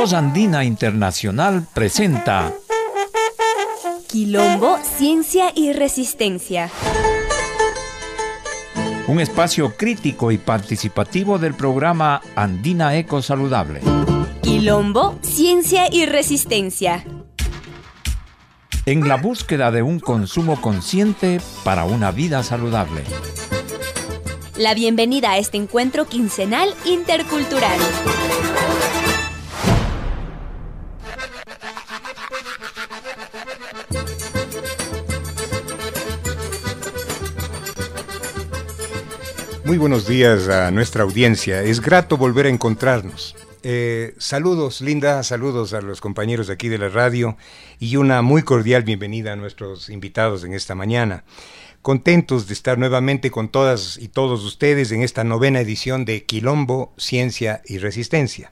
Voz Andina Internacional presenta Quilombo, Ciencia y Resistencia. Un espacio crítico y participativo del programa Andina Eco Saludable. Quilombo, Ciencia y Resistencia. En la búsqueda de un consumo consciente para una vida saludable. La bienvenida a este encuentro quincenal intercultural. Muy buenos días a nuestra audiencia. Es grato volver a encontrarnos. Eh, saludos, Linda, saludos a los compañeros de aquí de la radio y una muy cordial bienvenida a nuestros invitados en esta mañana. Contentos de estar nuevamente con todas y todos ustedes en esta novena edición de Quilombo, Ciencia y Resistencia.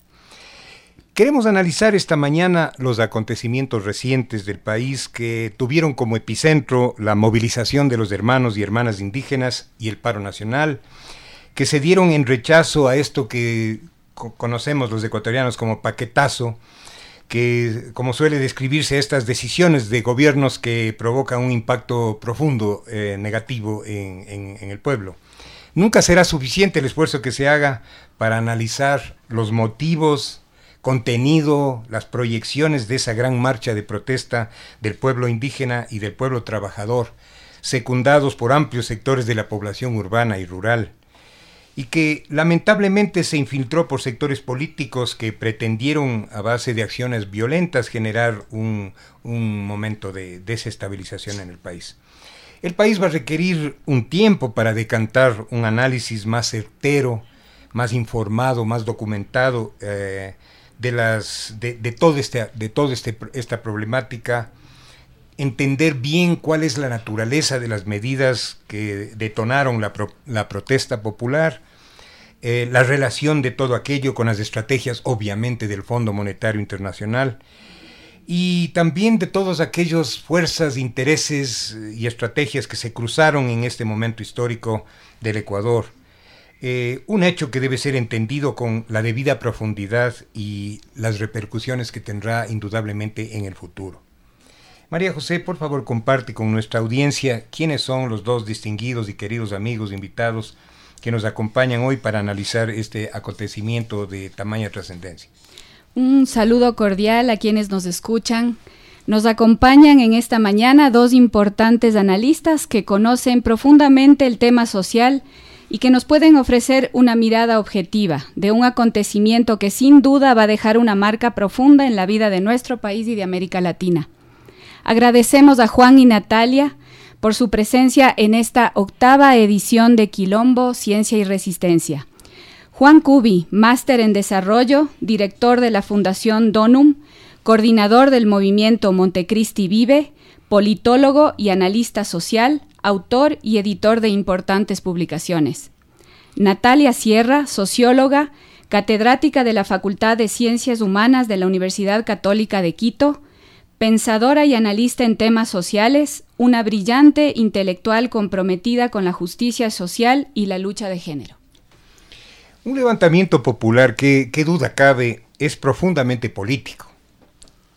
Queremos analizar esta mañana los acontecimientos recientes del país que tuvieron como epicentro la movilización de los hermanos y hermanas indígenas y el paro nacional, que se dieron en rechazo a esto que conocemos los ecuatorianos como paquetazo, que como suele describirse estas decisiones de gobiernos que provocan un impacto profundo eh, negativo en, en el pueblo. Nunca será suficiente el esfuerzo que se haga para analizar los motivos, contenido, las proyecciones de esa gran marcha de protesta del pueblo indígena y del pueblo trabajador, secundados por amplios sectores de la población urbana y rural, y que lamentablemente se infiltró por sectores políticos que pretendieron a base de acciones violentas generar un, momento de desestabilización en el país. El país va a requerir un tiempo para decantar un análisis más certero, más informado, más documentado eh, de, las, de, todo este, de toda este, esta problemática, entender bien cuál es la naturaleza de las medidas que detonaron la, protesta popular, eh, la relación de todo aquello con las estrategias, obviamente, del Fondo Monetario Internacional y también de todas aquellas fuerzas, intereses y estrategias que se cruzaron en este momento histórico del Ecuador. Eh, un hecho que debe ser entendido con la debida profundidad y las repercusiones que tendrá indudablemente en el futuro. María José, por favor, comparte con nuestra audiencia quiénes son los dos distinguidos y queridos amigos invitados que nos acompañan hoy para analizar este acontecimiento de tamaña trascendencia. Un saludo cordial a quienes nos escuchan. Nos acompañan en esta mañana dos importantes analistas que conocen profundamente el tema social y que nos pueden ofrecer una mirada objetiva de un acontecimiento que sin duda va a dejar una marca profunda en la vida de nuestro país y de América Latina. Agradecemos a Juan y Natalia por su presencia en esta octava edición de Quilombo, Ciencia y Resistencia. Juan Cubi, máster en desarrollo, director de la Fundación Donum, coordinador del movimiento Montecristi Vive, politólogo y analista social, autor y editor de importantes publicaciones. Natalia Sierra, socióloga, catedrática de la Facultad de Ciencias Humanas de la Universidad Católica de Quito, pensadora y analista en temas sociales, una brillante intelectual comprometida con la justicia social y la lucha de género. Un levantamiento popular que, qué duda cabe, es profundamente político.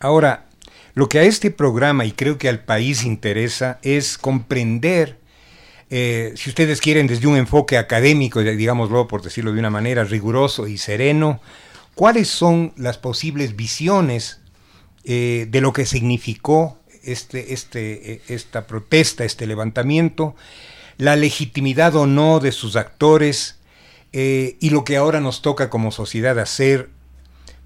Ahora, lo que a este programa y creo que al país interesa es comprender, eh, si ustedes quieren, desde un enfoque académico, digámoslo por decirlo de una manera riguroso y sereno, cuáles son las posibles visiones eh, de lo que significó este, este, eh, esta protesta, este levantamiento, la legitimidad o no de sus actores eh, y lo que ahora nos toca como sociedad hacer,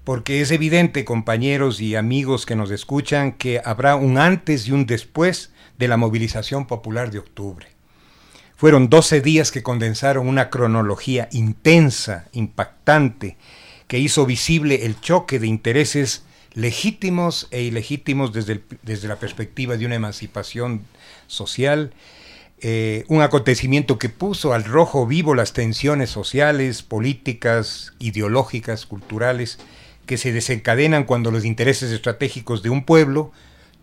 porque es evidente, compañeros y amigos que nos escuchan, que habrá un antes y un después de la movilización popular de octubre. Fueron 12 días que condensaron una cronología intensa, impactante, que hizo visible el choque de intereses legítimos e ilegítimos desde, desde la perspectiva de una emancipación social, eh, un acontecimiento que puso al rojo vivo las tensiones sociales, políticas, ideológicas, culturales, que se desencadenan cuando los intereses estratégicos de un pueblo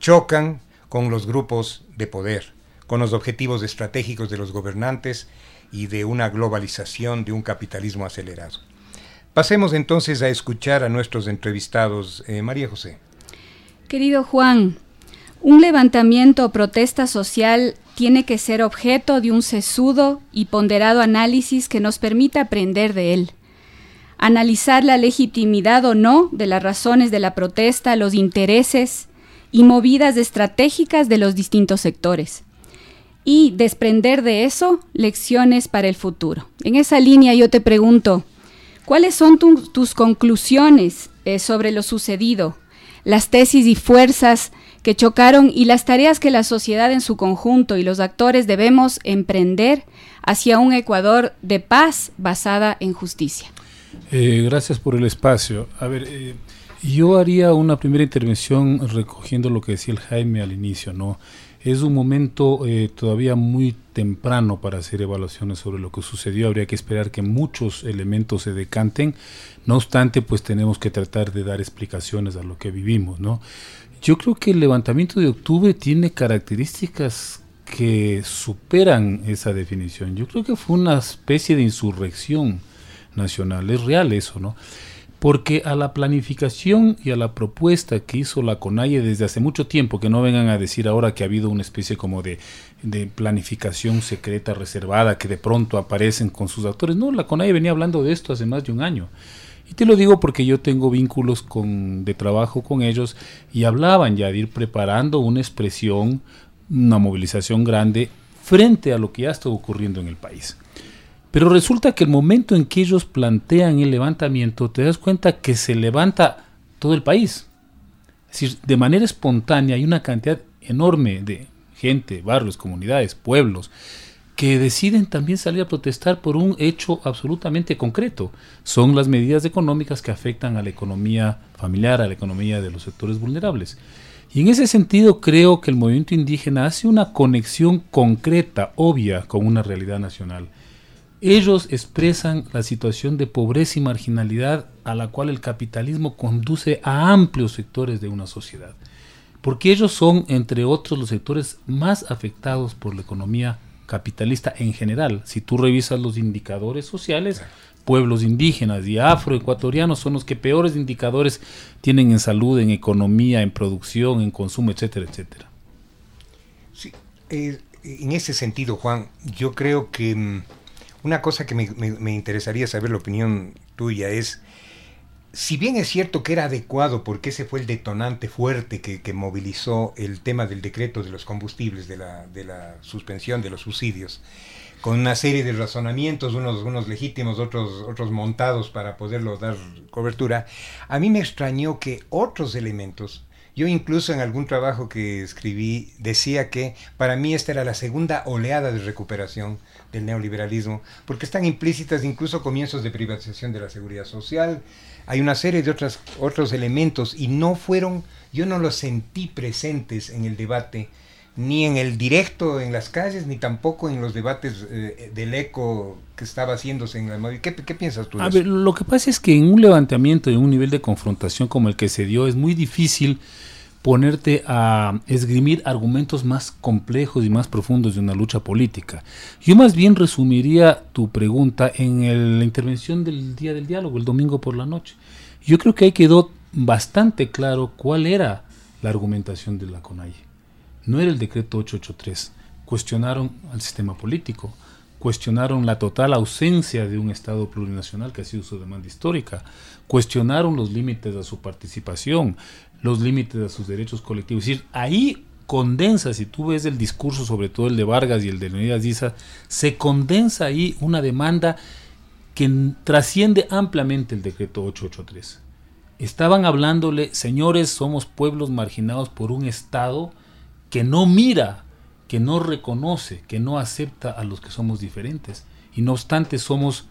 chocan con los grupos de poder, con los objetivos estratégicos de los gobernantes y de una globalización, de un capitalismo acelerado. Pasemos entonces a escuchar a nuestros entrevistados. Eh, María José. Querido Juan, un levantamiento o protesta social tiene que ser objeto de un sesudo y ponderado análisis que nos permita aprender de él. Analizar la legitimidad o no de las razones de la protesta, los intereses y movidas estratégicas de los distintos sectores. Y desprender de eso lecciones para el futuro. En esa línea yo te pregunto, ¿cuáles son tus conclusiones eh, sobre lo sucedido? Las tesis y fuerzas que chocaron y las tareas que la sociedad en su conjunto y los actores debemos emprender hacia un Ecuador de paz basada en justicia. Eh, gracias por el espacio. A ver, eh, yo haría una primera intervención recogiendo lo que decía el Jaime al inicio, ¿no? Es un momento eh, todavía muy temprano para hacer evaluaciones sobre lo que sucedió. Habría que esperar que muchos elementos se decanten. No obstante, pues tenemos que tratar de dar explicaciones a lo que vivimos, ¿no? Yo creo que el levantamiento de octubre tiene características que superan esa definición. Yo creo que fue una especie de insurrección nacional. Es real eso, ¿no? Porque a la planificación y a la propuesta que hizo la CONAIE desde hace mucho tiempo, que no vengan a decir ahora que ha habido una especie como de, planificación secreta, reservada, que de pronto aparecen con sus actores. No, la CONAIE venía hablando de esto hace más de un año. Y te lo digo porque yo tengo vínculos con, de trabajo con ellos y hablaban ya de ir preparando una expresión, una movilización grande frente a lo que ya está ocurriendo en el país. Pero resulta que el momento en que ellos plantean el levantamiento, te das cuenta que se levanta todo el país. Es decir, de manera espontánea hay una cantidad enorme de gente, barrios, comunidades, pueblos, que deciden también salir a protestar por un hecho absolutamente concreto. Son las medidas económicas que afectan a la economía familiar, a la economía de los sectores vulnerables. Y en ese sentido creo que el movimiento indígena hace una conexión concreta, obvia, con una realidad nacional. Ellos expresan la situación de pobreza y marginalidad a la cual el capitalismo conduce a amplios sectores de una sociedad, porque ellos son, entre otros, los sectores más afectados por la economía capitalista en general. Si tú revisas los indicadores sociales, pueblos indígenas y afroecuatorianos son los que peores indicadores tienen en salud, en economía, en producción, en consumo, etcétera, etcétera. Sí, eh, en ese sentido, Juan, yo creo que mm, una cosa que me, me interesaría saber la opinión tuya es si bien es cierto que era adecuado porque ese fue el detonante fuerte que, movilizó el tema del decreto de los combustibles, de la, de la, suspensión de los subsidios, con una serie de razonamientos, unos, unos legítimos, otros, otros montados para poderlo dar cobertura, a mí me extrañó que otros elementos, yo incluso en algún trabajo que escribí decía que para mí esta era la segunda oleada de recuperación del neoliberalismo, porque están implícitas incluso comienzos de privatización de la seguridad social, hay una serie de otras, otros elementos y no fueron, yo no los sentí presentes en el debate, ni en el directo en las calles, ni tampoco en los debates eh, del eco que estaba haciéndose en la ¿Qué, ¿Qué piensas tú? a ver, lo que pasa es que en un levantamiento, en un nivel de confrontación como el que se dio, es muy difícil ponerte a esgrimir argumentos más complejos y más profundos de una lucha política. Yo más bien resumiría tu pregunta en la intervención del día del diálogo, el domingo por la noche. Yo creo que ahí quedó bastante claro cuál era la argumentación de la CONAIE. No era el decreto 883. Cuestionaron al sistema político, cuestionaron la total ausencia de un Estado plurinacional que ha sido su demanda histórica, cuestionaron los límites de su participación, los límites de sus derechos colectivos. Es decir, ahí condensa, si tú ves el discurso, sobre todo el de Vargas y el de Leonidas Díaz, se condensa ahí una demanda que trasciende ampliamente el decreto 883. Estaban hablándole, señores, somos pueblos marginados por un Estado que no mira, que no reconoce, que no acepta a los que somos diferentes. Y no obstante, somos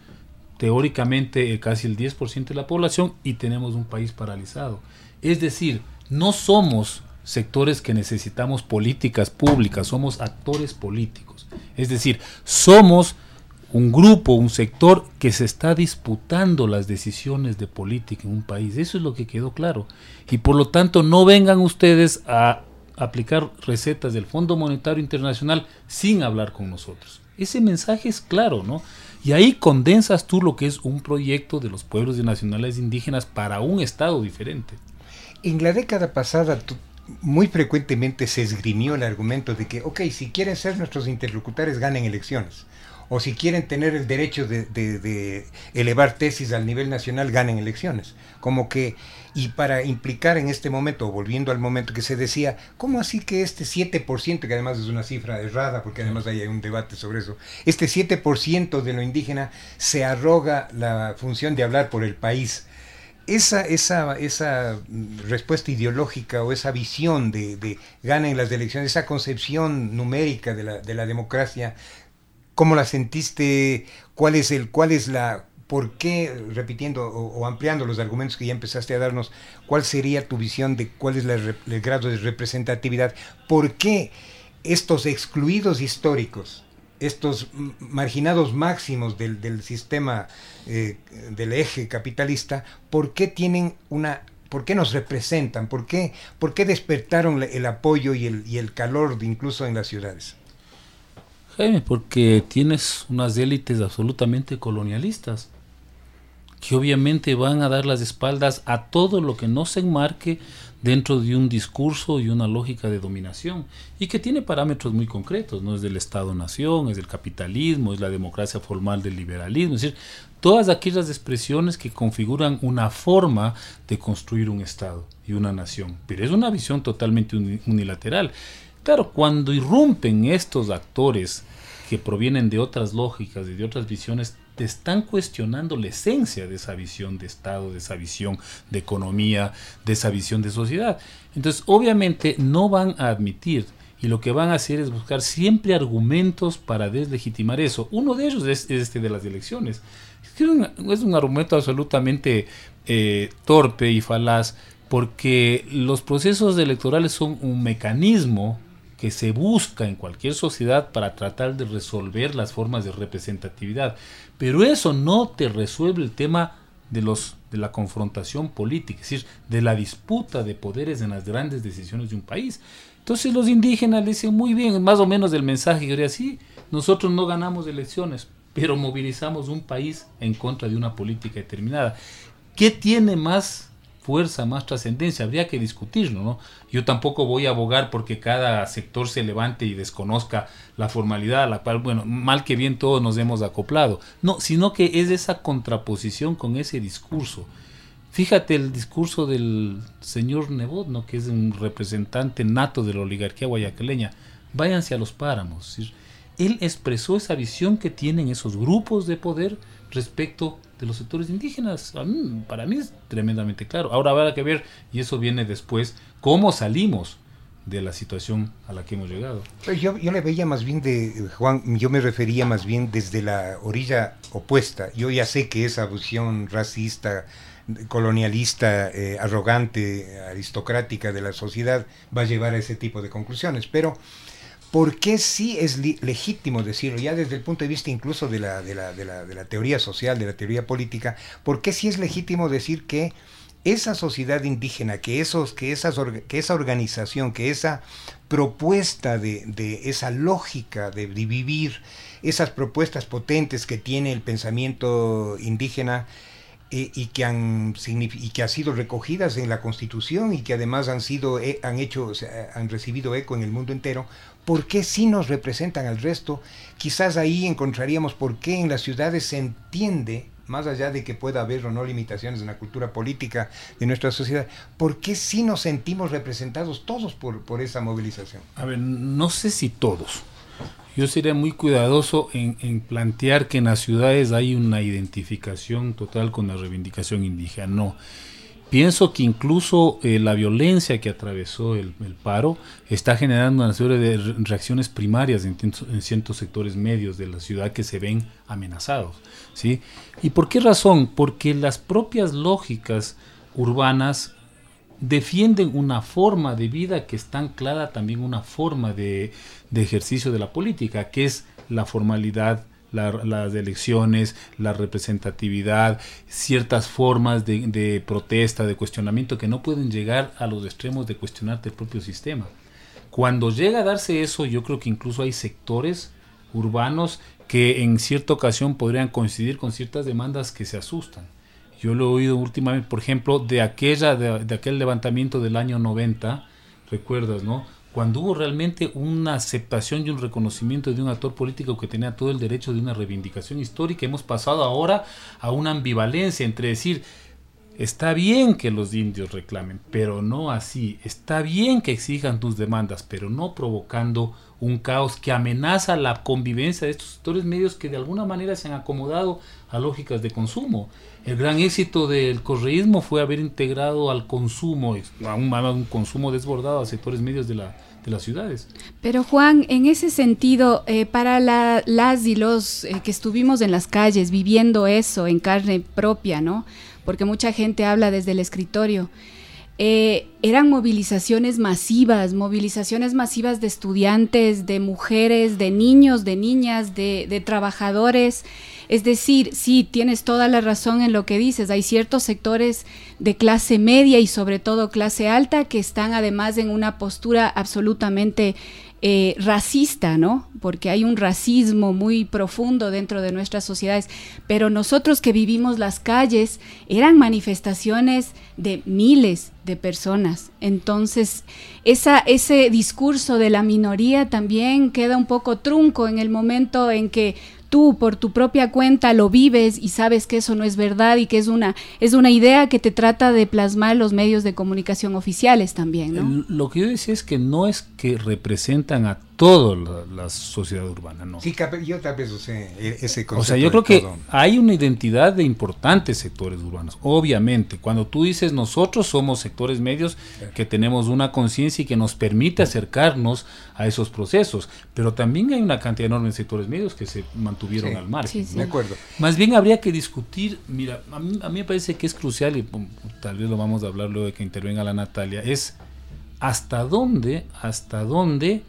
teóricamente casi el 10% de la población y tenemos un país paralizado. Es decir, no somos sectores que necesitamos políticas públicas, somos actores políticos. Es decir, somos un grupo, un sector que se está disputando las decisiones de política en un país. Eso es lo que quedó claro. Y por lo tanto, no vengan ustedes a aplicar recetas del Fondo Monetario Internacional sin hablar con nosotros. Ese mensaje es claro, ¿no? Y ahí condensas tú lo que es un proyecto de los pueblos y nacionales indígenas para un Estado diferente. En la década pasada, muy frecuentemente se esgrimió el argumento de que, ok, si quieren ser nuestros interlocutores, ganen elecciones. O si quieren tener el derecho de, elevar tesis al nivel nacional, ganen elecciones. Como que, y para implicar en este momento, volviendo al momento que se decía, ¿cómo así que este 7%, que además es una cifra errada, porque además hay un debate sobre eso, este 7% de lo indígena se arroga la función de hablar por el país? Esa, esa, esa respuesta ideológica o esa visión de, de ganen las elecciones, esa concepción numérica de la, de la democracia, ¿cómo la sentiste? ¿Cuál es el, cuál es la, por qué, repitiendo o, ampliando los argumentos que ya empezaste a darnos, cuál sería tu visión de cuál es el grado de representatividad? ¿Por qué estos excluidos históricos estos marginados máximos del, del sistema eh, del eje capitalista, ¿por qué tienen una ¿Por qué nos representan? ¿Por qué, por qué despertaron el apoyo y el, y el calor incluso en las ciudades? Jaime, porque tienes unas élites absolutamente colonialistas que obviamente van a dar las espaldas a todo lo que no se enmarque dentro de un discurso y una lógica de dominación y que tiene parámetros muy concretos, no es del Estado-nación, es del capitalismo, es la democracia formal del liberalismo, es decir, todas aquellas expresiones que configuran una forma de construir un Estado y una nación, pero es una visión totalmente unilateral. Claro, cuando irrumpen estos actores que provienen de otras lógicas y de otras visiones, te están cuestionando la esencia de esa visión de Estado, de esa visión de economía, de esa visión de sociedad. Entonces, obviamente no van a admitir y lo que van a hacer es buscar siempre argumentos para deslegitimar eso. Uno de ellos es, este de las elecciones. Es un, argumento absolutamente eh, torpe y falaz porque los procesos electorales son un mecanismo que se busca en cualquier sociedad para tratar de resolver las formas de representatividad. Pero eso no te resuelve el tema de, los, de la confrontación política, es decir, de la disputa de poderes en las grandes decisiones de un país. Entonces los indígenas dicen muy bien, más o menos del mensaje que así, nosotros no ganamos elecciones, pero movilizamos un país en contra de una política determinada. ¿Qué tiene más fuerza, más trascendencia, habría que discutirlo, ¿no? Yo tampoco voy a abogar porque cada sector se levante y desconozca la formalidad a la cual, bueno, mal que bien todos nos hemos acoplado, no, sino que es esa contraposición con ese discurso. Fíjate el discurso del señor Nebot, ¿no? que es un representante nato de la oligarquía guayaquileña, váyanse a los páramos. Él expresó esa visión que tienen esos grupos de poder respecto de los sectores indígenas. para mí es tremendamente claro. Ahora habrá que ver, y eso viene después, cómo salimos de la situación a la que hemos llegado. Yo, yo le veía más bien de, Juan, yo me refería más bien desde la orilla opuesta. Yo ya sé que esa visión racista, colonialista, eh, arrogante, aristocrática de la sociedad va a llevar a ese tipo de conclusiones, pero ¿Por qué sí es legítimo decirlo, ya desde el punto de vista incluso de la, de, la, de, la, de la, teoría social, de la teoría política, por qué sí es legítimo decir que esa sociedad indígena, que, esos, que, esas, que esa organización, que esa propuesta de, de esa lógica de, vivir, esas propuestas potentes que tiene el pensamiento indígena, eh, y, que han, y que han sido recogidas en la Constitución y que además han, sido, eh, han, hecho, han recibido eco en el mundo entero, ¿por qué sí nos representan al resto? Quizás ahí encontraríamos por qué en las ciudades se entiende, más allá de que pueda haber o no limitaciones en la cultura política de nuestra sociedad, ¿por qué sí nos sentimos representados todos por, por esa movilización? A ver, no sé si todos. Yo sería muy cuidadoso en, en, plantear que en las ciudades hay una identificación total con la reivindicación indígena. No. Pienso que incluso eh, la violencia que atravesó el, paro está generando una serie de reacciones primarias en, ciertos sectores medios de la ciudad que se ven amenazados. ¿sí? ¿Y por qué razón? Porque las propias lógicas urbanas defienden una forma de vida que está anclada también una forma de, de ejercicio de la política, que es la formalidad las elecciones, la representatividad, ciertas formas de, protesta, de cuestionamiento que no pueden llegar a los extremos de cuestionarte el propio sistema. Cuando llega a darse eso, yo creo que incluso hay sectores urbanos que en cierta ocasión podrían coincidir con ciertas demandas que se asustan. Yo lo he oído últimamente, por ejemplo, de, aquella, de, aquel levantamiento del año 90, recuerdas, ¿no? Cuando hubo realmente una aceptación y un reconocimiento de un actor político que tenía todo el derecho de una reivindicación histórica, hemos pasado ahora a una ambivalencia entre decir, Está bien que los indios reclamen, pero no así. Está bien que exijan tus demandas, pero no provocando un caos que amenaza la convivencia de estos sectores medios que de alguna manera se han acomodado a lógicas de consumo. El gran éxito del correísmo fue haber integrado al consumo, a un, un consumo desbordado a sectores medios de, la, de las ciudades. Pero Juan, en ese sentido, eh, para las y los eh, que estuvimos en las calles viviendo eso en carne propia, ¿no? porque mucha gente habla desde el escritorio. Eh, eran movilizaciones masivas, movilizaciones masivas de estudiantes, de mujeres, de niños, de niñas, de, de, trabajadores. Es decir, sí, tienes toda la razón en lo que dices. Hay ciertos sectores de clase media y sobre todo clase alta que están además en una postura absolutamente eh, racista, ¿no? Porque hay un racismo muy profundo dentro de nuestras sociedades. Pero nosotros que vivimos las calles, eran manifestaciones de miles de personas. Entonces, ese discurso de la minoría también queda un poco trunco en el momento en que tú por tu propia cuenta lo vives y sabes que eso no es verdad y que es una, es una idea que te trata de plasmar los medios de comunicación oficiales también, ¿no? Lo que yo decía es que no es que representan a toda la, sociedad urbana, ¿no? Sí, yo tal vez usé e, ese concepto. O sea, yo creo que hay una identidad de importantes sectores urbanos, obviamente. Cuando tú dices nosotros somos sectores medios que tenemos una conciencia y que nos permite acercarnos a esos procesos, pero también hay una cantidad enorme de sectores medios que se mantuvieron al margen. De acuerdo. Más bien habría que discutir, mira, a mí, a mí me parece que es crucial, y tal vez lo vamos a hablar luego de que intervenga la Natalia, es hasta dónde, hasta dónde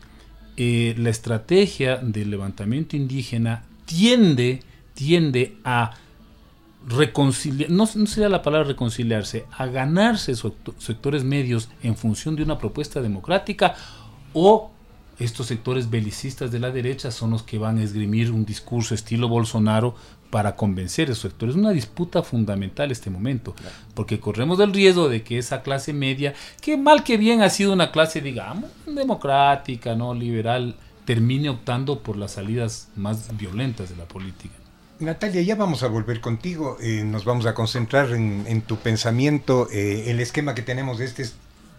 eh, la estrategia del levantamiento indígena tiende, tiende a reconciliar, no, sería la palabra reconciliarse, a ganarse sectores medios en función de una propuesta democrática o estos sectores belicistas de la derecha son los que van a esgrimir un discurso estilo Bolsonaro para convencer a esos sectores. Es una disputa fundamental este momento, porque corremos el riesgo de que esa clase media, que mal que bien ha sido una clase, digamos, democrática, no liberal, termine optando por las salidas más violentas de la política. Natalia, ya vamos a volver contigo, eh, nos vamos a concentrar en, tu pensamiento, eh, el esquema que tenemos de este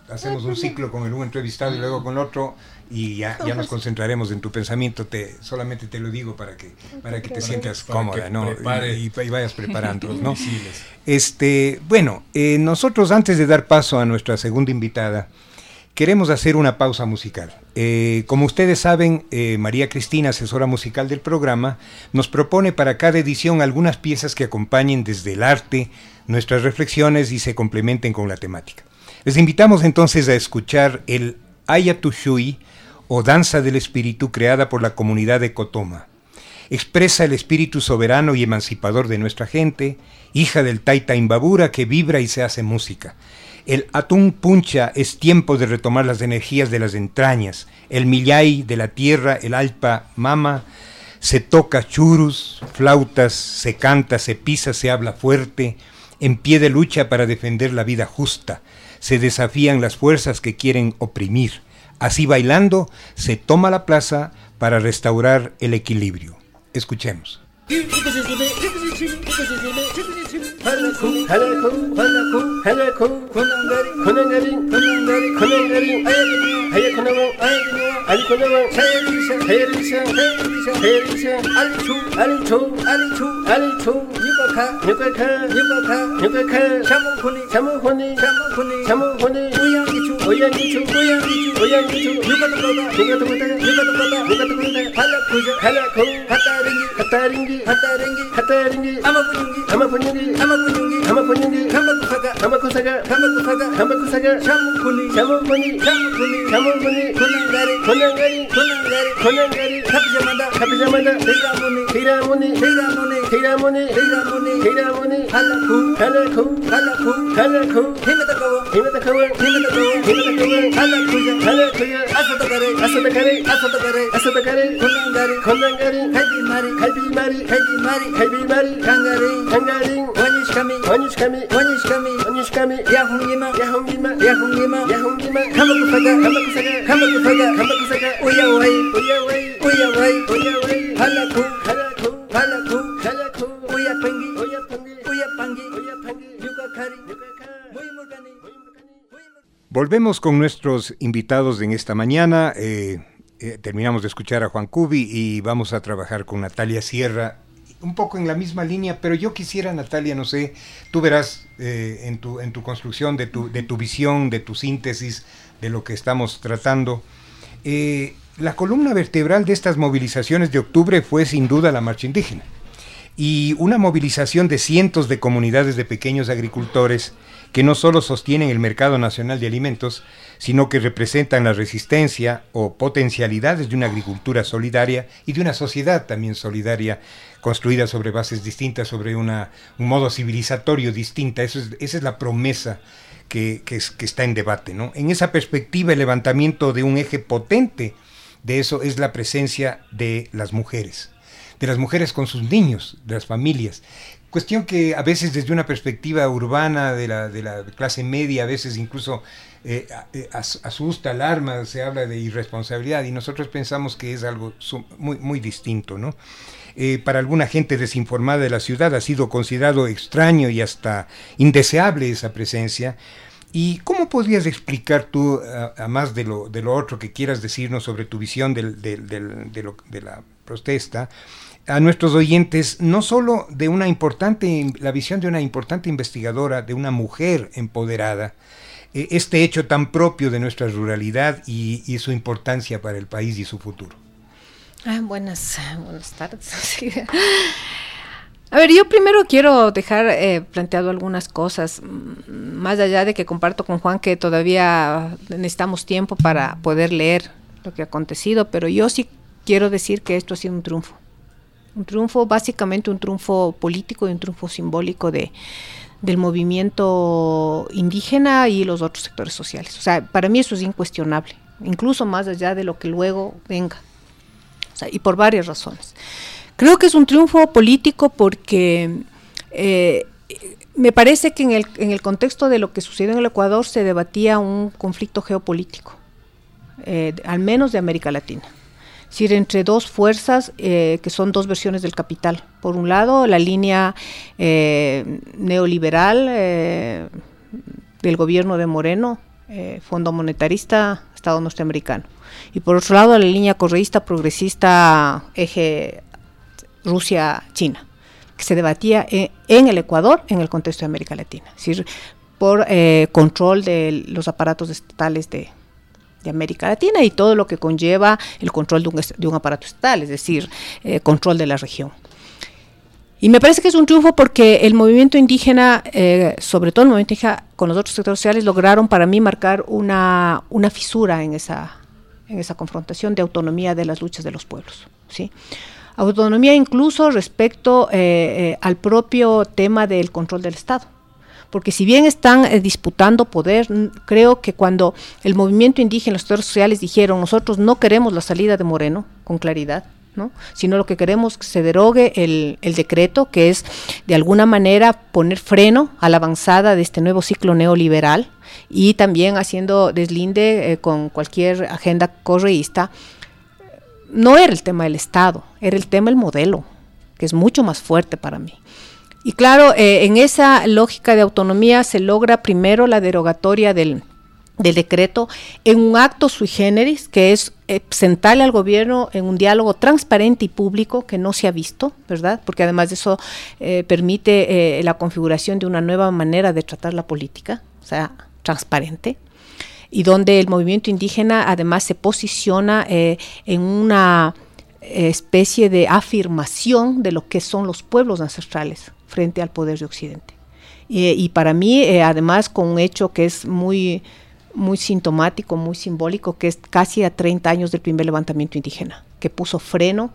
hacemos un ciclo con el uno entrevistado y luego con el otro y ya, ya nos concentraremos en tu pensamiento. Te, solamente te lo digo para que, para que te sientas cómoda ¿no? Y, vayas preparando. ¿no? este, bueno, eh, nosotros antes de dar paso a nuestra segunda invitada, queremos hacer una pausa musical. Eh, como ustedes saben, eh, María Cristina, asesora musical del programa, nos propone para cada edición algunas piezas que acompañen desde el arte nuestras reflexiones y se complementen con la temática. Les invitamos entonces a escuchar el Ayatushui o Danza del Espíritu creada por la comunidad de Cotoma. Expresa el espíritu soberano y emancipador de nuestra gente, hija del Taita Imbabura que vibra y se hace música. El Atún Puncha es tiempo de retomar las energías de las entrañas, el Millay de la tierra, el Alpa Mama, se toca churus, flautas, se canta, se pisa, se habla fuerte, en pie de lucha para defender la vida justa, se desafían las fuerzas que quieren oprimir. Así bailando, se toma la plaza para restaurar el equilibrio. Escuchemos. 할라쿵 할라쿵 할라쿵 할라쿵. 군왕가리 군왕가리 군왕가리 군왕가리. 아야리니 하야쿠나왕 아야리니 알리쿠나왕 하야리샤 하야리샤 하야리샤 하야리샤. 알리추 알리추 알리추 알리추 유가카 유가카 유가카 유가카 샤몽코니 샤몽코니 샤몽코니 샤몽코니. 우양기추 우양기추 우양기추 우양기추 유가토코다 유가토코다 유가토코다 유가토코다. 할라쿠자 할라쿠 하타링기 하타링기 하타링기 하타링기. 아마부닝기 아마부닝기 아마 Hamakunyungi, Hamakunyungi, Hamakusaga, Hamakusaga, Hamakusaga, Hamakusaga, Shamukuni, Shamukuni, Shamukuni, Shamukuni, Kunangari, Kunangari, Kunangari, Kunangari, Kapijamada, Kapijamada, Hiramuni, Hiramuni, Hiramuni, Hiramuni, Hiramuni, Hiramuni, Halaku, Halaku, Halaku, Halaku, Himatakawa, Himatakawa, Himatakawa, Himatakawa, Halakuya, Halakuya, Asatakare, Asatakare, Asatakare, Asatakare, Kundangari, Kundangari, Kaibi Mari, Kaibi Mari, Kaibi Mari, Kaibi Mari, Kangari, Kangari, Wanishkami, Wanishkami, Wanishkami, Wanishkami, Yahungima, Yahungima, Yahungima, Yahungima, Kamakufaga, Kamakusaga, Kamakufaga, Kamakusaga, Uyawai, Uyawai, Uyawai, Uyawai, Halaku, Halaku, Halaku, Halaku, Uyapangi, Uyapangi, Uyapangi, Uyapangi, Yukakari, Yukakari, Muimurgani, Muimurgani, Muimurgani. Volvemos con nuestros invitados en esta mañana. eh, eh, terminamos de escuchar a Juan Cubi y vamos a trabajar con Natalia Sierra, un poco en la misma línea, pero yo quisiera, Natalia, no sé, tú verás eh, en, tu, en tu construcción, de tu, de tu visión, de tu síntesis, de lo que estamos tratando. eh, la columna vertebral de estas movilizaciones de octubre fue sin duda la marcha indígena y una movilización de cientos de comunidades de pequeños agricultores que no solo sostienen el mercado nacional de alimentos, sino que representan la resistencia o potencialidades de una agricultura solidaria y de una sociedad también solidaria, construida sobre bases distintas, sobre una, un modo civilizatorio distinta. Eso es, esa es la promesa que, que es- que está en debate. ¿no? En esa perspectiva, el levantamiento de un eje potente de eso es la presencia de las mujeres de las mujeres con sus niños, de las familias. Cuestión que a veces desde una perspectiva urbana de la, de la clase media, a veces incluso eh, eh, as- asusta, alarma, se habla de irresponsabilidad y nosotros pensamos que es algo muy, muy distinto, ¿no? Eh, para alguna gente desinformada de la ciudad ha sido considerado extraño y hasta indeseable esa presencia. ¿Y cómo podrías explicar tú, a, a más de lo, de lo otro que quieras decirnos sobre tu visión de, la protesta, a nuestros oyentes, no solo de una importante, la visión de una importante investigadora, de una mujer empoderada, eh, este hecho tan propio de nuestra ruralidad y su importancia para el país y su futuro? Ah, buenas, buenas tardes. A ver, yo primero quiero dejar eh, planteado algunas cosas, mm, más allá de que comparto con Juan que todavía necesitamos tiempo para poder leer lo que ha acontecido, pero yo sí quiero decir que esto ha sido un triunfo. Un triunfo, básicamente un triunfo político y un triunfo simbólico de, del movimiento indígena y los otros sectores sociales. O sea, para mí eso es incuestionable, incluso más allá de lo que luego venga. Y por varias razones. Creo que es un triunfo político porque eh, me parece que en el, contexto de lo que sucedió en el Ecuador se debatía un conflicto geopolítico, eh, al menos de América Latina. Es decir, entre dos fuerzas eh, que son dos versiones del capital. Por un lado, la línea eh, neoliberal del gobierno de Moreno, Fondo Monetarista, Estado norteamericano. Y por otro lado, la línea correísta progresista eje Rusia-China, que se debatía en, en, el Ecuador en el contexto de América Latina, es decir, por eh, control de los aparatos estatales de, de, América Latina y todo lo que conlleva el control de un, de un aparato estatal, es decir, eh, control de la región. Y me parece que es un triunfo porque el movimiento indígena, eh, sobre todo el movimiento indígena con los otros sectores sociales, lograron para mí marcar una, una fisura en esa, en esa confrontación de autonomía de las luchas de los pueblos. ¿sí? Autonomía incluso respecto eh, eh, al propio tema del control del Estado. Porque si bien están eh, disputando poder, creo que cuando el movimiento indígena, los sectores sociales dijeron nosotros no queremos la salida de Moreno, con claridad, ¿no? sino lo que queremos que se derogue el, el, decreto, que es de alguna manera poner freno a la avanzada de este nuevo ciclo neoliberal y también haciendo deslinde eh, con cualquier agenda correísta no era el tema del Estado, era el tema del modelo, que es mucho más fuerte para mí. Y claro, eh, en esa lógica de autonomía se logra primero la derogatoria del, del, decreto en un acto sui generis, que es eh, sentarle al gobierno en un diálogo transparente y público que no se ha visto, ¿verdad? Porque además de eso eh, permite la configuración de una nueva manera de tratar la política, o sea, transparente y donde el movimiento indígena además se posiciona eh, en una especie de afirmación de lo que son los pueblos ancestrales frente al poder de Occidente. Y, para mí, eh, además, con un hecho que es muy, muy sintomático, muy simbólico, que es casi a 30 años del primer levantamiento indígena, que puso freno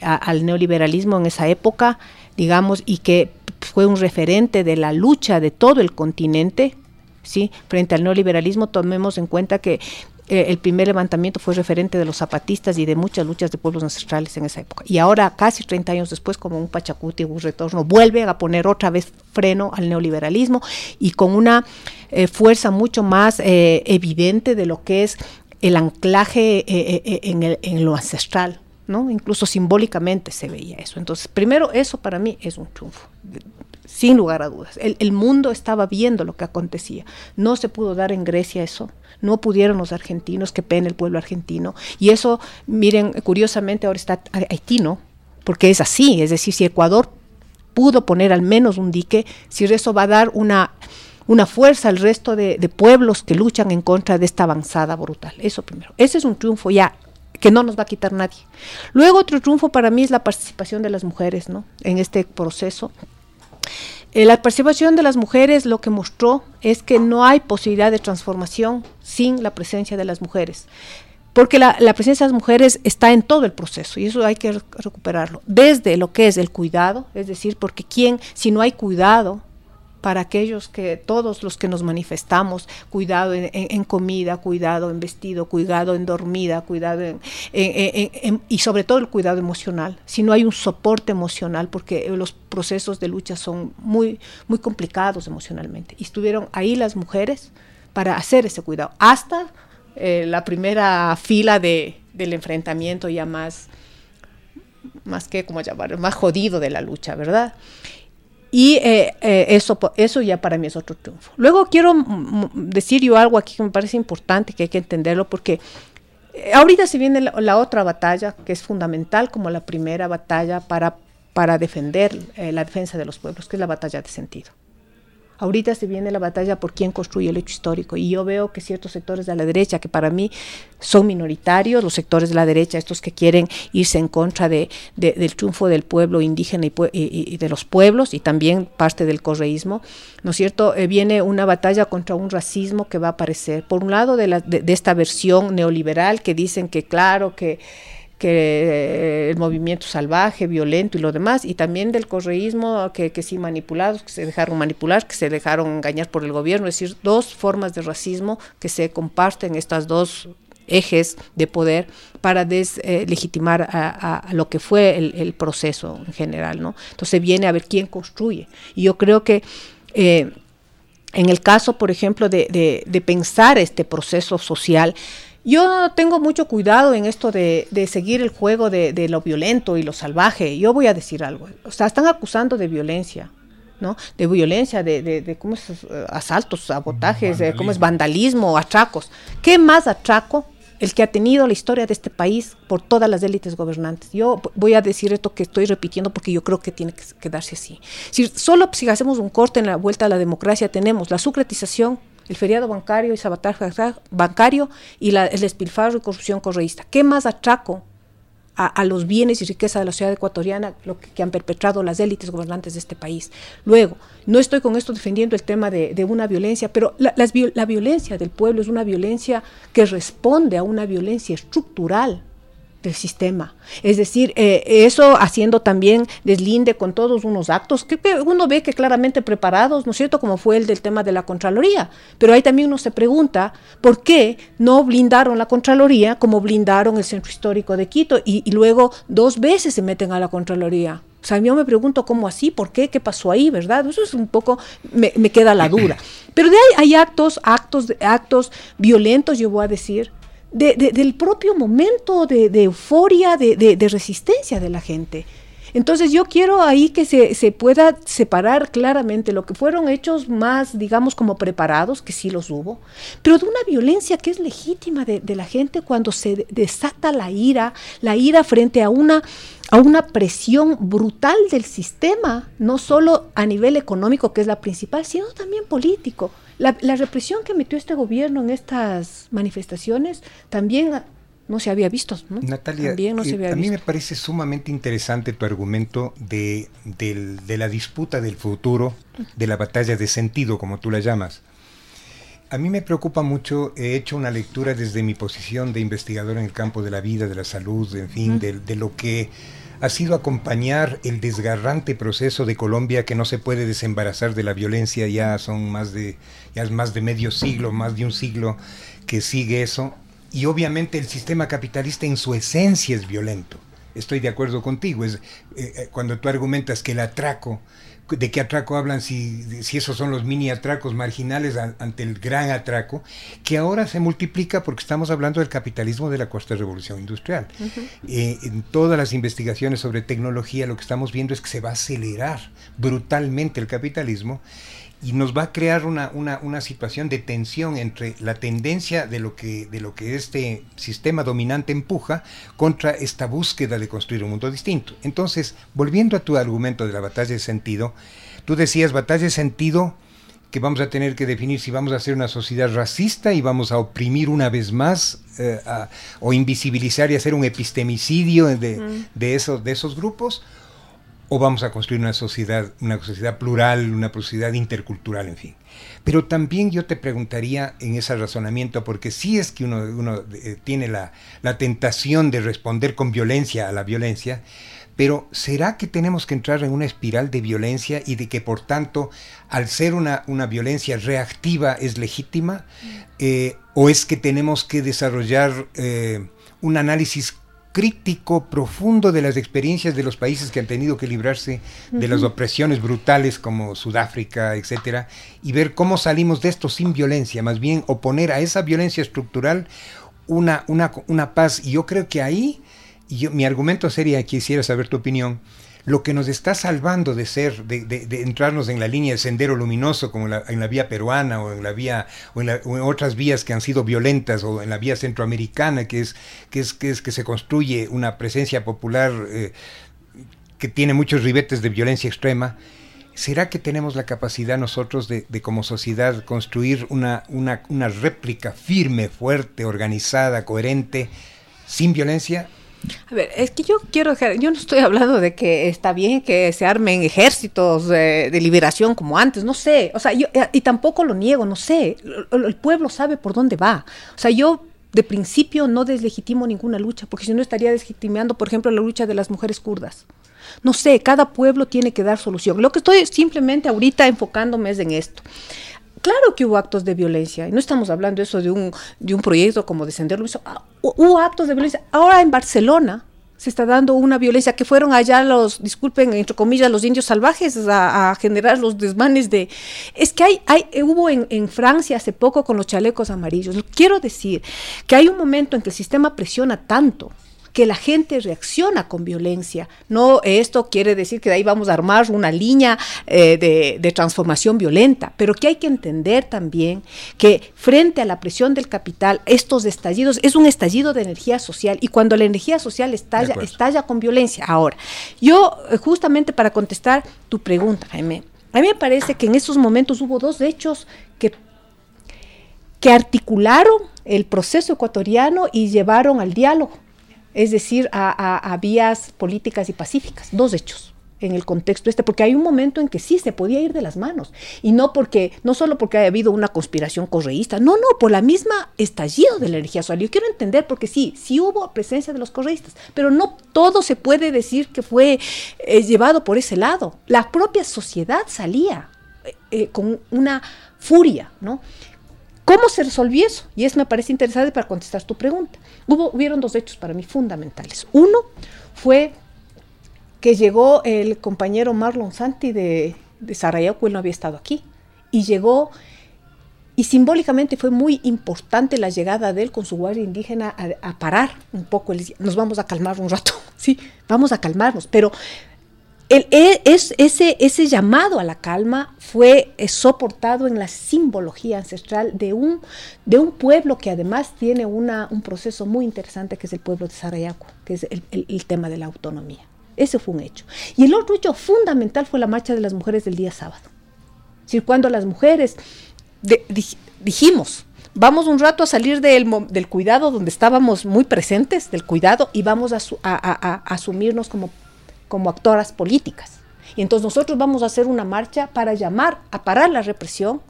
al neoliberalismo en esa época, digamos, y que fue un referente de la lucha de todo el continente, ¿sí? Frente al neoliberalismo, tomemos en cuenta que eh, el primer levantamiento fue referente de los zapatistas y de muchas luchas de pueblos ancestrales en esa época. Y ahora, casi 30 años después, como un Pachacuti, un retorno, vuelve a poner otra vez freno al neoliberalismo y con una eh, fuerza mucho más eh, evidente de lo que es el anclaje en, lo ancestral, ¿no? Incluso simbólicamente se veía eso. Entonces, primero, eso para mí es un triunfo sin lugar a dudas. El, mundo estaba viendo lo que acontecía. No se pudo dar en Grecia eso. No pudieron los argentinos, que pena el pueblo argentino. Y eso, miren, curiosamente ahora está Haití, ¿no? Porque es así. Es decir, si Ecuador pudo poner al menos un dique, si eso va a dar una, una fuerza al resto de, de pueblos que luchan en contra de esta avanzada brutal. Eso primero. Ese es un triunfo ya que no nos va a quitar nadie. Luego otro triunfo para mí es la participación de las mujeres, ¿no? En este proceso eh, la participación de las mujeres lo que mostró es que no hay posibilidad de transformación sin la presencia de las mujeres. Porque la, la, presencia de las mujeres está en todo el proceso y eso hay que recuperarlo. Desde lo que es el cuidado, es decir, porque quién, si no hay cuidado, para aquellos que todos los que nos manifestamos, cuidado en, en, en comida, cuidado en vestido, cuidado en dormida, cuidado en, y sobre todo el cuidado emocional. Si no hay un soporte emocional, porque los procesos de lucha son muy, muy complicados emocionalmente. Y estuvieron ahí las mujeres para hacer ese cuidado, hasta eh, la primera fila de, del enfrentamiento ya más, más que, como llamar, más jodido de la lucha, ¿verdad? Y eh, eh, eso, eso ya para mí es otro triunfo. Luego quiero decir yo algo aquí que me parece importante, que hay que entenderlo, porque eh, ahorita se viene la, otra batalla, que es fundamental como la primera batalla para, para defender eh, la defensa de los pueblos, que es la batalla de sentido. Ahorita se viene la batalla por quién construye el hecho histórico y yo veo que ciertos sectores de la derecha, que para mí son minoritarios, los sectores de la derecha, estos que quieren irse en contra de, de, del triunfo del pueblo indígena y, y, de los pueblos y también parte del correísmo, ¿no es cierto? Eh, viene una batalla contra un racismo que va a aparecer. Por un lado, de, la, de esta versión neoliberal que dicen que claro, que que el movimiento salvaje, violento y lo demás, y también del correísmo, que, que sí manipulados, que se dejaron manipular, que se dejaron engañar por el gobierno, es decir, dos formas de racismo que se comparten estas dos ejes de poder para deslegitimar eh, a, lo que fue el, proceso en general, ¿no? Entonces viene a ver quién construye. Y yo creo que eh, en el caso, por ejemplo, de, de pensar este proceso social, yo tengo mucho cuidado en esto de, de seguir el juego de, de, lo violento y lo salvaje. Yo voy a decir algo. O sea, están acusando de violencia, ¿no? De violencia, de, de, de ¿cómo es? asaltos, sabotajes, de cómo es vandalismo, atracos. ¿Qué más atraco? el que ha tenido la historia de este país por todas las élites gobernantes. Yo voy a decir esto que estoy repitiendo porque yo creo que tiene que quedarse así. Si solo si hacemos un corte en la vuelta a la democracia tenemos la sucretización, el feriado bancario y sabotaje bancario y la, el despilfarro y corrupción correísta. ¿Qué más atraco a, los bienes y riqueza de la ciudad ecuatoriana lo que, han perpetrado las élites gobernantes de este país? Luego, no estoy con esto defendiendo el tema de, una violencia, pero la, la violencia del pueblo es una violencia que responde a una violencia estructural del sistema. Es decir, eh, eso haciendo también deslinde con todos unos actos que, que, uno ve que claramente preparados, ¿no es cierto?, como fue el del tema de la Contraloría. Pero ahí también uno se pregunta por qué no blindaron la Contraloría como blindaron el Centro Histórico de Quito y, y luego dos veces se meten a la Contraloría. O sea, yo me pregunto cómo así, por qué, qué pasó ahí, ¿verdad? Eso es un poco, me, me queda la duda. Pero de ahí hay actos, actos, actos violentos, yo voy a decir, de, de, del propio momento de, de euforia, de, resistencia de la gente. Entonces yo quiero ahí que se, se, pueda separar claramente lo que fueron hechos más, digamos, como preparados, que sí los hubo, pero de una violencia que es legítima de, de la gente cuando se desata la ira, la ira frente a una, a una presión brutal del sistema, no solo a nivel económico, que es la principal, sino también político. La, la, represión que metió este gobierno en estas manifestaciones también no se había visto. ¿no? Natalia, también no eh, se había a visto. mí me parece sumamente interesante tu argumento de, de, de, la disputa del futuro, de la batalla de sentido, como tú la llamas. A mí me preocupa mucho, he hecho una lectura desde mi posición de investigador en el campo de la vida, de la salud, en fin, uh -huh. de, de, lo que ha sido acompañar el desgarrante proceso de Colombia que no se puede desembarazar de la violencia, ya son más de, ya es más de medio siglo, más de un siglo que sigue eso, y obviamente el sistema capitalista en su esencia es violento. Estoy de acuerdo contigo, es, eh, eh, cuando tú argumentas que el atraco de qué atraco hablan, si, si esos son los mini atracos marginales ante el gran atraco, que ahora se multiplica porque estamos hablando del capitalismo de la cuarta revolución industrial. Eh, en todas las investigaciones sobre tecnología lo que estamos viendo es que se va a acelerar brutalmente el capitalismo y nos va a crear una, una, una, situación de tensión entre la tendencia de lo, que, de lo que este sistema dominante empuja contra esta búsqueda de construir un mundo distinto. Entonces, volviendo a tu argumento de la batalla de sentido, tú decías batalla de sentido que vamos a tener que definir si vamos a ser una sociedad racista y vamos a oprimir una vez más eh, o invisibilizar y hacer un epistemicidio de, mm. de, esos, de esos grupos o vamos a construir una sociedad, una sociedad plural, una sociedad intercultural, en fin. Pero también yo te preguntaría en ese razonamiento, porque si es que uno, eh, tiene la, tentación de responder con violencia a la violencia, pero ¿será que tenemos que entrar en una espiral de violencia y de que por tanto al ser una, una violencia reactiva es legítima? Eh, ¿O es que tenemos que desarrollar eh, un análisis crítico profundo de las experiencias de los países que han tenido que librarse de las opresiones brutales como Sudáfrica, etcétera, y ver cómo salimos de esto sin violencia, más bien oponer a esa violencia estructural una, una, una paz. Y yo creo que ahí, y yo, mi argumento sería, quisiera saber tu opinión, lo que nos está salvando de ser, de, entrarnos en la línea de sendero luminoso, como en la vía peruana o en la vía o en, otras vías que han sido violentas o en la vía centroamericana, que es que es que es que se construye una presencia popular eh, que tiene muchos ribetes de violencia extrema. ¿Será que tenemos la capacidad nosotros de, como sociedad construir una, una, una réplica firme, fuerte, organizada, coherente, sin violencia? A ver, es que yo quiero dejar, yo no estoy hablando de que está bien que se armen ejércitos de, liberación como antes, no sé, o sea, yo, eh, y tampoco lo niego, no sé, el, pueblo sabe por dónde va, o sea, yo de principio no deslegitimo ninguna lucha, porque si no estaría deslegitimando, por ejemplo, la lucha de las mujeres kurdas. No sé, cada pueblo tiene que dar solución. Lo que estoy simplemente ahorita enfocándome es en esto. Claro que hubo actos de violencia, y no estamos hablando eso de un, de un proyecto como Descender Luis, ah, hubo actos de violencia. Ahora en Barcelona se está dando una violencia que fueron allá los, disculpen, entre comillas, los indios salvajes a, generar los desmanes de... Es que hay, hay hubo en, en, Francia hace poco con los chalecos amarillos. Quiero decir que hay un momento en que el sistema presiona tanto que la gente reacciona con violencia. No, esto quiere decir que de ahí vamos a armar una línea eh, de, transformación violenta, pero que hay que entender también que frente a la presión del capital, estos estallidos es un estallido de energía social y cuando la energía social estalla, estalla con violencia. Ahora, yo eh, justamente para contestar tu pregunta, Jaime, a mí me parece que en estos momentos hubo dos hechos que que articularon el proceso ecuatoriano y llevaron al diálogo es decir, a, vías políticas y pacíficas. Dos hechos en el contexto este, porque hay un momento en que sí se podía ir de las manos y no porque no solo porque haya habido una conspiración correísta, no, no, por la misma estallido de la energía solar. Yo quiero entender porque sí, sí hubo presencia de los correístas, pero no todo se puede decir que fue eh, llevado por ese lado. La propia sociedad salía eh, eh, con una furia, ¿no? ¿Cómo se resolvió eso? Y eso me parece interesante para contestar tu pregunta. Hubo, hubieron dos hechos para mí fundamentales. Uno fue que llegó el compañero Marlon Santi de, de Sarajevo, él no había estado aquí, y llegó, y simbólicamente fue muy importante la llegada de él con su guardia indígena a, parar un poco, nos vamos a calmar un rato, sí, vamos a calmarnos, pero el, e, es, ese, llamado a la calma fue eh, soportado en la simbología ancestral de un, pueblo que además tiene un proceso muy interesante que es el pueblo de Sarayaco, que es el, tema de la autonomía. Ese fue un hecho. Y el otro hecho fundamental fue la marcha de las mujeres del día sábado. Es cuando las mujeres dijimos, vamos un rato a salir del, cuidado donde estábamos muy presentes, del cuidado, y vamos a asumirnos como como actoras políticas. Y entonces nosotros vamos a hacer una marcha para llamar a parar la represión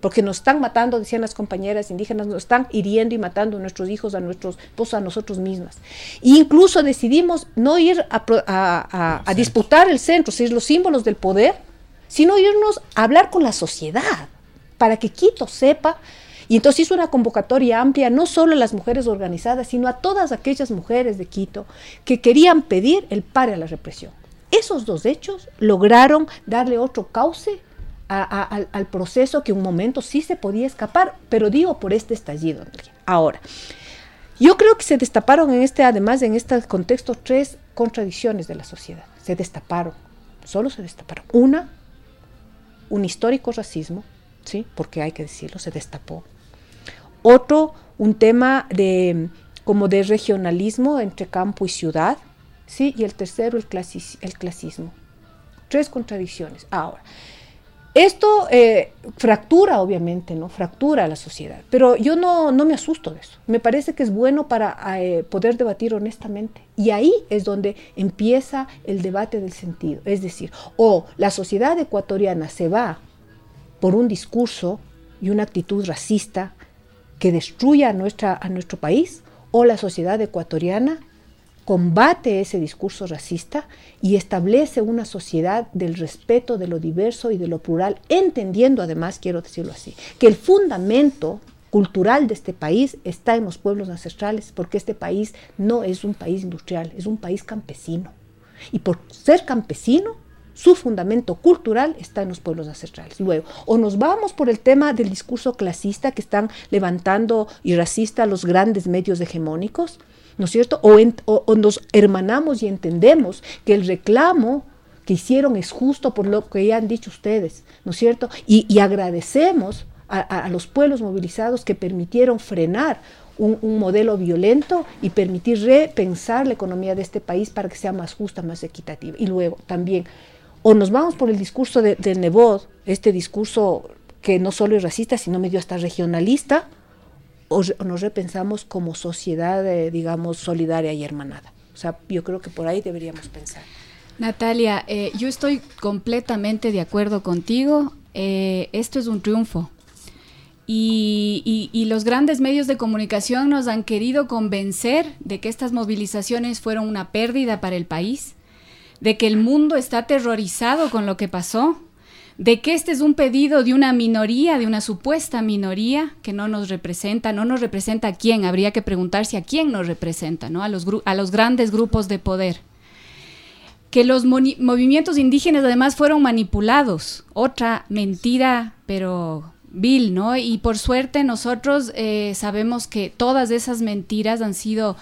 porque nos están matando, decían las compañeras indígenas, nos están hiriendo y matando a nuestros hijos, a nuestros esposos, a nosotros mismas. E incluso decidimos no ir a, disputar el centro, ser los símbolos del poder, sino irnos a hablar con la sociedad, para que Quito sepa y entonces hizo una convocatoria amplia, no solo a las mujeres organizadas, sino a todas aquellas mujeres de Quito que querían pedir el pare a la represión. Esos dos hechos lograron darle otro cauce al, proceso que un momento sí se podía escapar, pero digo por este estallido. Ahora, yo creo que se destaparon en este, además en este contexto, tres contradicciones de la sociedad. Se destaparon, solo se destaparon. Una, un histórico racismo, ¿sí? porque hay que decirlo, se destapó. Otro, un tema de, como de regionalismo entre campo y ciudad, ¿sí? y el tercero, el, el clasismo. Tres contradicciones. Ahora, esto eh, fractura, obviamente, ¿no? Fractura a la sociedad. Pero yo no, no me asusto de eso. Me parece que es bueno para eh, poder debatir honestamente. Y ahí es donde empieza el debate del sentido. Es decir, o la sociedad ecuatoriana se va por un discurso y una actitud racista que destruya a, nuestra, a nuestro país, o la sociedad ecuatoriana combate ese discurso racista y establece una sociedad del respeto de lo diverso y de lo plural, entendiendo además, quiero decirlo así, que el fundamento cultural de este país está en los pueblos ancestrales, porque este país no es un país industrial, es un país campesino. Y por ser campesino, su fundamento cultural está en los pueblos ancestrales. Luego, o nos vamos por el tema del discurso clasista que están levantando y racista los grandes medios hegemónicos, ¿no es cierto? O, nos hermanamos y entendemos que el reclamo que hicieron es justo por lo que ya han dicho ustedes, ¿no es cierto? Y, agradecemos a, los pueblos movilizados que permitieron frenar un, modelo violento y permitir repensar la economía de este país para que sea más justa, más equitativa. Y luego también, o nos vamos por el discurso de, de Nebot, este discurso que no solo es racista, sino medio hasta regionalista, o, nos repensamos como sociedad, eh, digamos, solidaria y hermanada. O sea, yo creo que por ahí deberíamos pensar. Natalia, eh, yo estoy completamente de acuerdo contigo. Eh, esto es un triunfo. Y, y, los grandes medios de comunicación nos han querido convencer de que estas movilizaciones fueron una pérdida para el país, de que el mundo está aterrorizado con lo que pasó, de que este es un pedido de una minoría, de una supuesta minoría que no nos representa, no nos representa a quién, habría que preguntarse a quién nos representa, ¿no? A los, a los grandes grupos de poder. Que los movimientos indígenas además fueron manipulados, otra mentira, pero vil, ¿no? Y por suerte nosotros eh, sabemos que todas esas mentiras han sido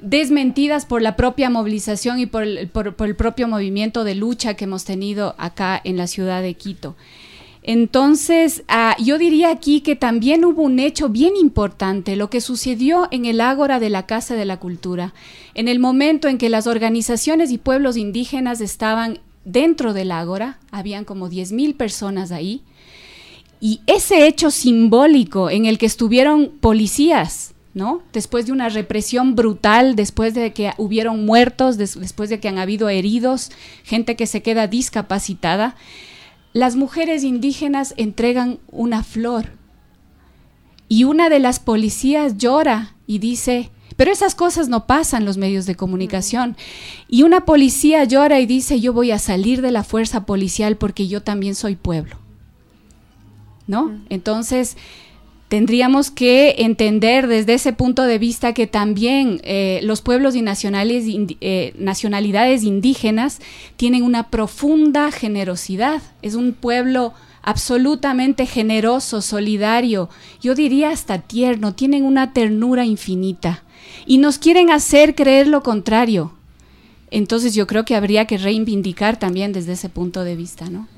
desmentidas por la propia movilización y por el, propio movimiento de lucha que hemos tenido acá en la ciudad de Quito. Entonces, ah, yo diría aquí que también hubo un hecho bien importante, lo que sucedió en el Ágora de la Casa de la Cultura, en el momento en que las organizaciones y pueblos indígenas estaban dentro del Ágora, habían como 10.000 personas ahí, y ese hecho simbólico en el que estuvieron policías, ¿no? Después de una represión brutal, después de que hubieron muertos, después de que han habido heridos, gente que se queda discapacitada, las mujeres indígenas entregan una flor. Y una de las policías llora y dice, pero esas cosas no pasan los medios de comunicación. Y una policía llora y dice, yo voy a salir de la fuerza policial porque yo también soy pueblo. ¿No? Entonces, tendríamos que entender desde ese punto de vista que también eh, los pueblos y eh, nacionalidades indígenas tienen una profunda generosidad. Es un pueblo absolutamente generoso, solidario, yo diría hasta tierno, tienen una ternura infinita y nos quieren hacer creer lo contrario. Entonces yo creo que habría que reivindicar también desde ese punto de vista, ¿no?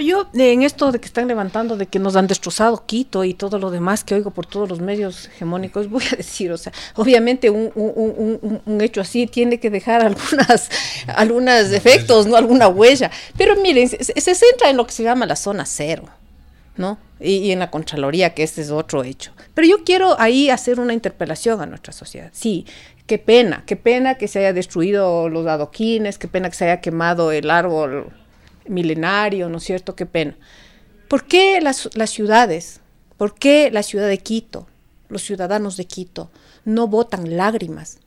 Yo en esto de que están levantando de que nos han destrozado Quito y todo lo demás que oigo por todos los medios hegemónicos, voy a decir, o sea, obviamente un, un, un, hecho así tiene que dejar algunas, algunos efectos, no alguna huella. Pero miren, se, centra en lo que se llama la zona cero, ¿no? Y, y, en la Contraloría, que este es otro hecho. Pero yo quiero ahí hacer una interpelación a nuestra sociedad. Sí, qué pena, qué pena que se haya destruido los adoquines, qué pena que se haya quemado el árbol milenario, ¿no es cierto? Qué pena. ¿Por qué las, las ciudades, por qué la ciudad de Quito, los ciudadanos de Quito, no botan lágrimas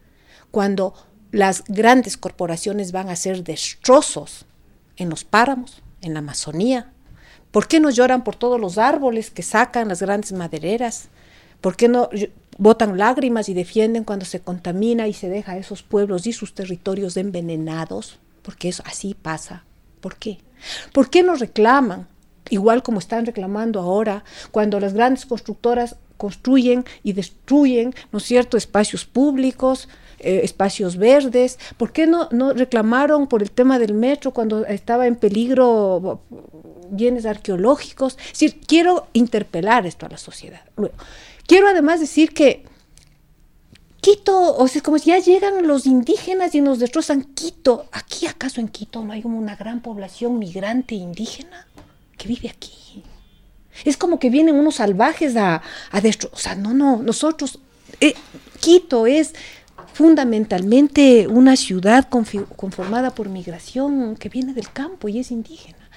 cuando las grandes corporaciones van a hacer destrozos en los páramos, en la Amazonía? ¿Por qué no lloran por todos los árboles que sacan las grandes madereras? ¿Por qué no botan lágrimas y defienden cuando se contamina y se deja esos pueblos y sus territorios envenenados? Porque eso así pasa. ¿Por qué? ¿Por qué no reclaman? Igual como están reclamando ahora, cuando las grandes constructoras construyen y destruyen, ¿no cierto?, espacios públicos, eh, espacios verdes. ¿Por qué no, no reclamaron por el tema del metro cuando estaba en peligro bienes arqueológicos? Es decir, quiero interpelar esto a la sociedad. Quiero además decir que Quito, o sea, como si ya llegan los indígenas y nos destrozan Quito. ¿Aquí acaso en Quito no hay como una gran población migrante indígena que vive aquí? Es como que vienen unos salvajes a, a destrozar. O sea, no, no, nosotros, eh, Quito es fundamentalmente una ciudad conformada por migración que viene del campo y es indígena.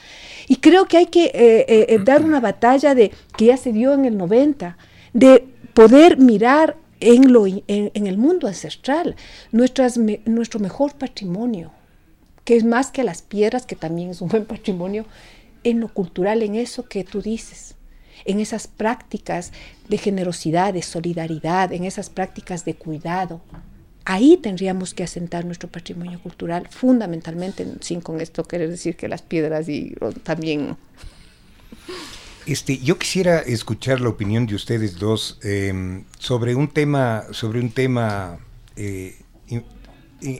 Y creo que hay que eh, eh, dar una batalla de que ya se dio en el 90, de poder mirar en, lo, en, el mundo ancestral nuestras, nuestro mejor patrimonio, que es más que las piedras, que también es un buen patrimonio, en lo cultural, en eso que tú dices, en esas prácticas de generosidad, de solidaridad, en esas prácticas de cuidado. Ahí tendríamos que asentar nuestro patrimonio cultural, fundamentalmente, sin con esto querer decir que las piedras y también este, yo quisiera escuchar la opinión de ustedes dos eh, sobre un tema, sobre un tema. Eh, en,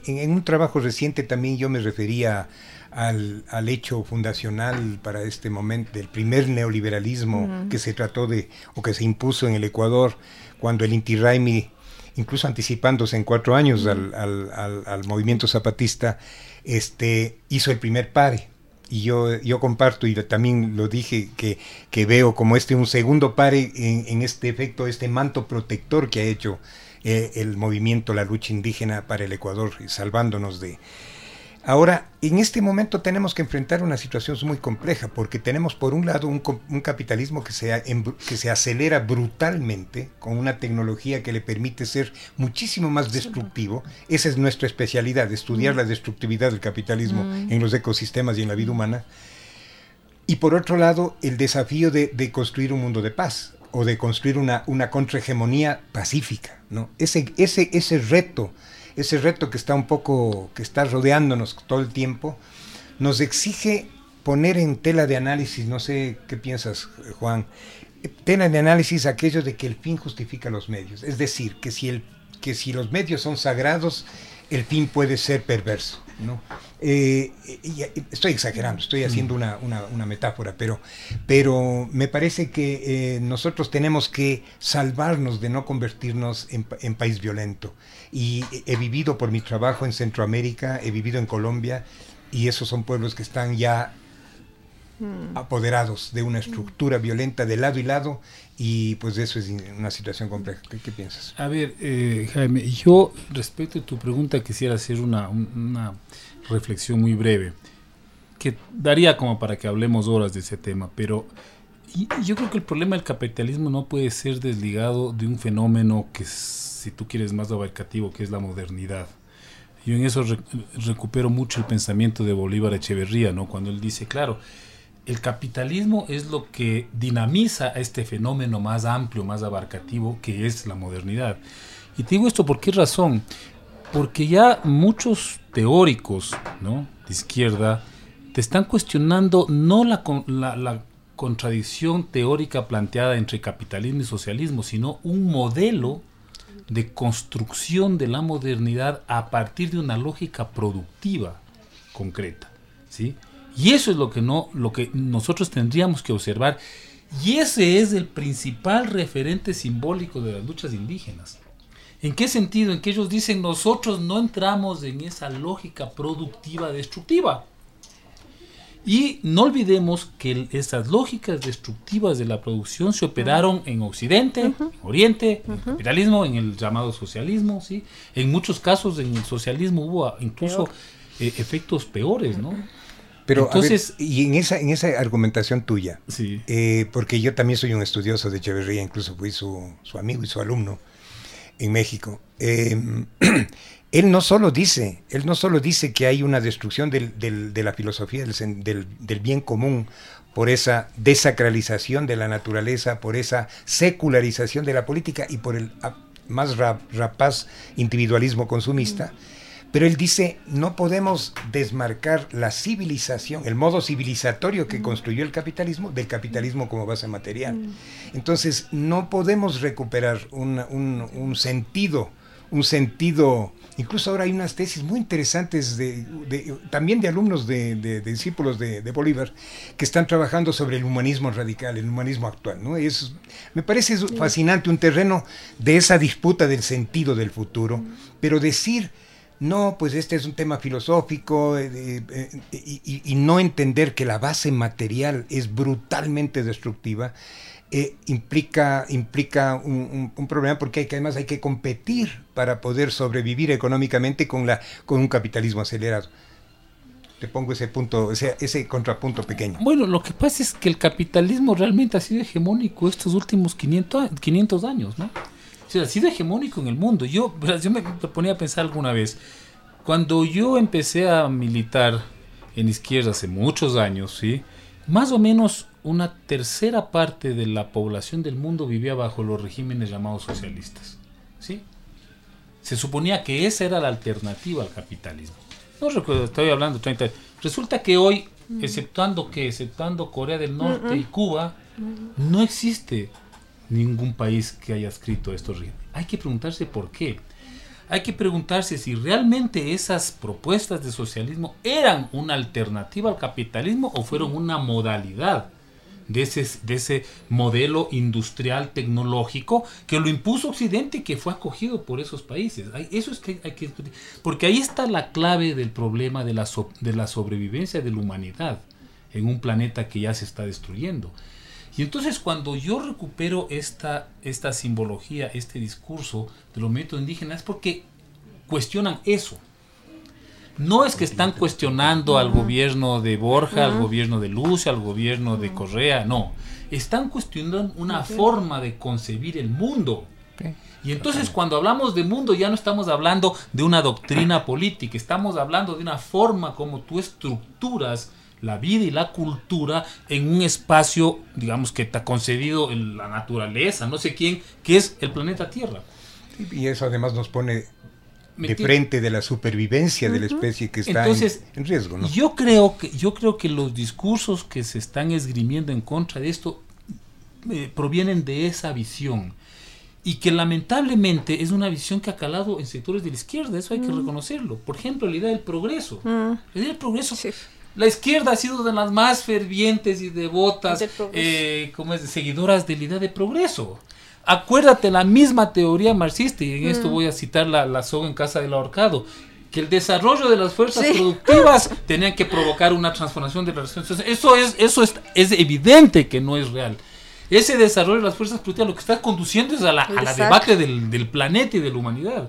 en, un trabajo reciente también yo me refería al, al, hecho fundacional para este momento del primer neoliberalismo uh -huh. que se trató de o que se impuso en el Ecuador cuando el Inti Raymi, incluso anticipándose en cuatro años -huh. al, al, al, movimiento zapatista, este, hizo el primer pare y yo, yo comparto y también lo dije que, que veo como este un segundo pare en, este efecto, este manto protector que ha hecho eh, el movimiento, la lucha indígena para el Ecuador, salvándonos de... Ahora, en este momento tenemos que enfrentar una situación muy compleja porque tenemos por un lado un, un capitalismo que se, que se acelera brutalmente con una tecnología que le permite ser muchísimo más destructivo. Esa es nuestra especialidad, estudiar mm. la destructividad del capitalismo mm. en los ecosistemas y en la vida humana. Y por otro lado, el desafío de, de construir un mundo de paz o de construir una, una contrahegemonía pacífica. ¿no? Ese, ese, ese reto ese reto que está un poco, que está rodeándonos todo el tiempo, nos exige poner en tela de análisis, no sé qué piensas, Juan, tela de análisis aquello de que el fin justifica los medios. Es decir, que si, el, que si los medios son sagrados, el fin puede ser perverso. ¿no? Eh, estoy exagerando, estoy haciendo una, una, una metáfora, pero, pero, me parece que eh, nosotros tenemos que salvarnos de no convertirnos en, en, país violento. Y he vivido por mi trabajo en Centroamérica, he vivido en Colombia, y esos son pueblos que están ya mm. apoderados de una estructura violenta de lado y lado, y pues eso es una situación compleja. ¿Qué, qué piensas? A ver, eh, Jaime, yo respecto a tu pregunta quisiera hacer una, una reflexión muy breve, que daría como para que hablemos horas de ese tema, pero yo creo que el problema del capitalismo no puede ser desligado de un fenómeno que, si tú quieres, más abarcativo, que es la modernidad. Yo en eso re recupero mucho el pensamiento de Bolívar Echeverría, ¿no? Cuando él dice, claro, el capitalismo es lo que dinamiza a este fenómeno más amplio, más abarcativo, que es la modernidad. Y te digo esto por qué razón. Porque ya muchos teóricos ¿no? de izquierda te están cuestionando no la, la, la contradicción teórica planteada entre capitalismo y socialismo, sino un modelo de construcción de la modernidad a partir de una lógica productiva concreta, ¿sí? Y eso es lo que no lo que nosotros tendríamos que observar y ese es el principal referente simbólico de las luchas indígenas. ¿En qué sentido? En que ellos dicen nosotros no entramos en esa lógica productiva destructiva. Y no olvidemos que esas lógicas destructivas de la producción se operaron en Occidente, uh -huh. en Oriente, en uh -huh. el capitalismo, en el llamado socialismo. ¿sí? En muchos casos en el socialismo hubo incluso eh, efectos peores. ¿no? Pero Entonces- ver, y en esa, en esa argumentación tuya, Sí. eh, porque yo también soy un estudioso de Echeverría, incluso fui su, su amigo y su alumno en México. eh, él no solo dice, él no solo dice que hay una destrucción del- del- de la filosofía del, bien común por esa desacralización de la naturaleza, por esa secularización de la política y por el más ra- rapaz individualismo consumista. Pero él dice, no podemos desmarcar la civilización, el modo civilizatorio que construyó el capitalismo, del capitalismo como base material. Entonces, no podemos recuperar un sentido, un sentido, incluso ahora hay unas tesis muy interesantes de, de- también de alumnos de, de- de discípulos de, Bolívar que están trabajando sobre el humanismo radical, el humanismo actual. ¿no? Es, me parece fascinante un terreno de esa disputa del sentido del futuro, pero decir no, pues este es un tema filosófico eh, eh, y no entender que la base material es brutalmente destructiva eh, implica, implica un, un- un problema porque hay que, además hay que competir para poder sobrevivir económicamente con, la, con un capitalismo acelerado. Te pongo ese punto, ese, ese contrapunto pequeño. Bueno, lo que pasa es que el capitalismo realmente ha sido hegemónico estos últimos 500, a- 500 años, ¿no? O sea, ha sido hegemónico en el mundo. Yo, yo me ponía a pensar alguna vez, cuando yo empecé a militar en izquierda hace muchos años, ¿sí? Más o menos una tercera parte de la población del mundo vivía bajo los regímenes llamados socialistas, ¿sí? Se suponía que esa era la alternativa al capitalismo. No recuerdo, estoy hablando 30 años. Resulta que hoy, exceptuando que, exceptuando Corea del Norte y Cuba, no existe ningún país que haya escrito estos regímenes. Hay que preguntarse por qué. Hay que preguntarse si realmente esas propuestas de socialismo eran una alternativa al capitalismo o fueron una modalidad de ese, de ese modelo industrial tecnológico que lo impuso Occidente y que fue acogido por esos países. Eso es que hay que. Porque ahí está la clave del problema de la, de la sobrevivencia de la humanidad en un planeta que ya se está destruyendo. Y entonces cuando yo recupero esta, esta simbología, este discurso de los movimientos indígenas, es porque cuestionan eso. No es que están cuestionando al gobierno de Borja, al gobierno de Lucia, al gobierno de Correa, no. Están cuestionando una forma de concebir el mundo. Y entonces cuando hablamos de mundo ya no estamos hablando de una doctrina política, estamos hablando de una forma como tú estructuras la vida y la cultura en un espacio, digamos, que te ha concebido en la naturaleza, no sé quién, que es el planeta Tierra. Y eso además nos pone ¿Me de frente de la supervivencia de la especie que está en- Entonces, en, riesgo. ¿no? Yo creo que yo creo que los discursos que se están esgrimiendo en contra de esto eh, provienen de esa visión y que lamentablemente es una visión que ha calado en sectores de la izquierda, eso hay que reconocerlo. Por ejemplo, la idea del progreso. La idea del progreso. Sí. La izquierda ha sido de las más fervientes y devotas, eh, como es, seguidoras de la idea de progreso. Acuérdate la misma teoría marxista, y en esto voy a citar la, la soga en casa del ahorcado, que el desarrollo de las fuerzas Sí. productivas tenían que provocar una transformación de relaciones. sociales. Eso es, eso es, es evidente que no es real. Ese desarrollo de las fuerzas productivas lo que está conduciendo es a la, a la debate del, del planeta y de la humanidad.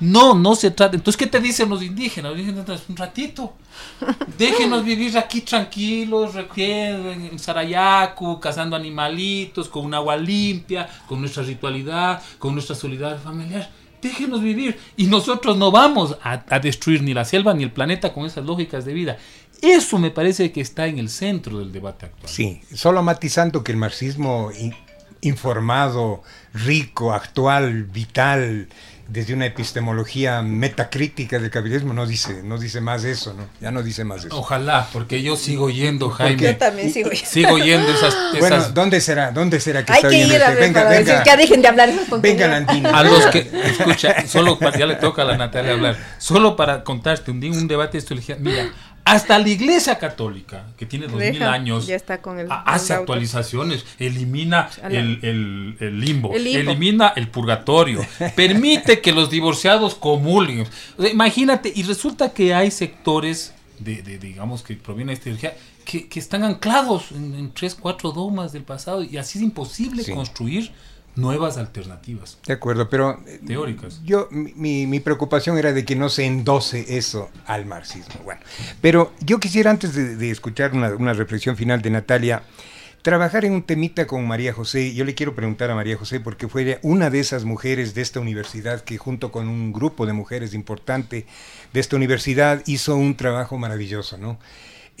No, no se trata. Entonces, ¿qué te dicen los indígenas? Los indígenas, un ratito. Déjenos vivir aquí tranquilos, en Sarayacu, cazando animalitos, con un agua limpia, con nuestra ritualidad, con nuestra solidaridad familiar. Déjenos vivir. Y nosotros no vamos a, a destruir ni la selva ni el planeta con esas lógicas de vida. Eso me parece que está en el centro del debate actual. Sí, solo matizando que el marxismo in- informado, rico, actual, vital, desde una epistemología metacrítica del capitalismo, no dice, no dice más eso, ¿no? Ya no dice más eso. Ojalá, porque yo sigo yendo, Jaime. Yo también sigo. Sigo yendo esas, Bueno, esas ¿dónde será? ¿Dónde será que Hay está que ir a este? ver Venga, para decir venga, que dejen de hablar esos venga, contenidos. Landini. a los que escucha solo para ya le toca a la Natalia hablar solo para contarte un día un debate de esto le dije, mira hasta la iglesia católica que tiene dos mil años ya está con el- ha- hace el actualizaciones elimina el, el- el limbo, El limbo. elimina el purgatorio permite que los divorciados comulguen O sea, imagínate y resulta que hay sectores de, de, digamos que proviene de esta ideología que, que están anclados en, en tres cuatro dogmas del pasado y así es imposible Sí. construir nuevas alternativas. De acuerdo, pero eh, teóricas. Yo mi, mi, preocupación era de que no se endose eso al marxismo. Bueno, pero yo quisiera antes de, de escuchar una, una, reflexión final de Natalia trabajar en un temita con María José. Yo le quiero preguntar a María José porque fue una de esas mujeres de esta universidad que junto con un grupo de mujeres importante de esta universidad hizo un trabajo maravilloso, ¿no?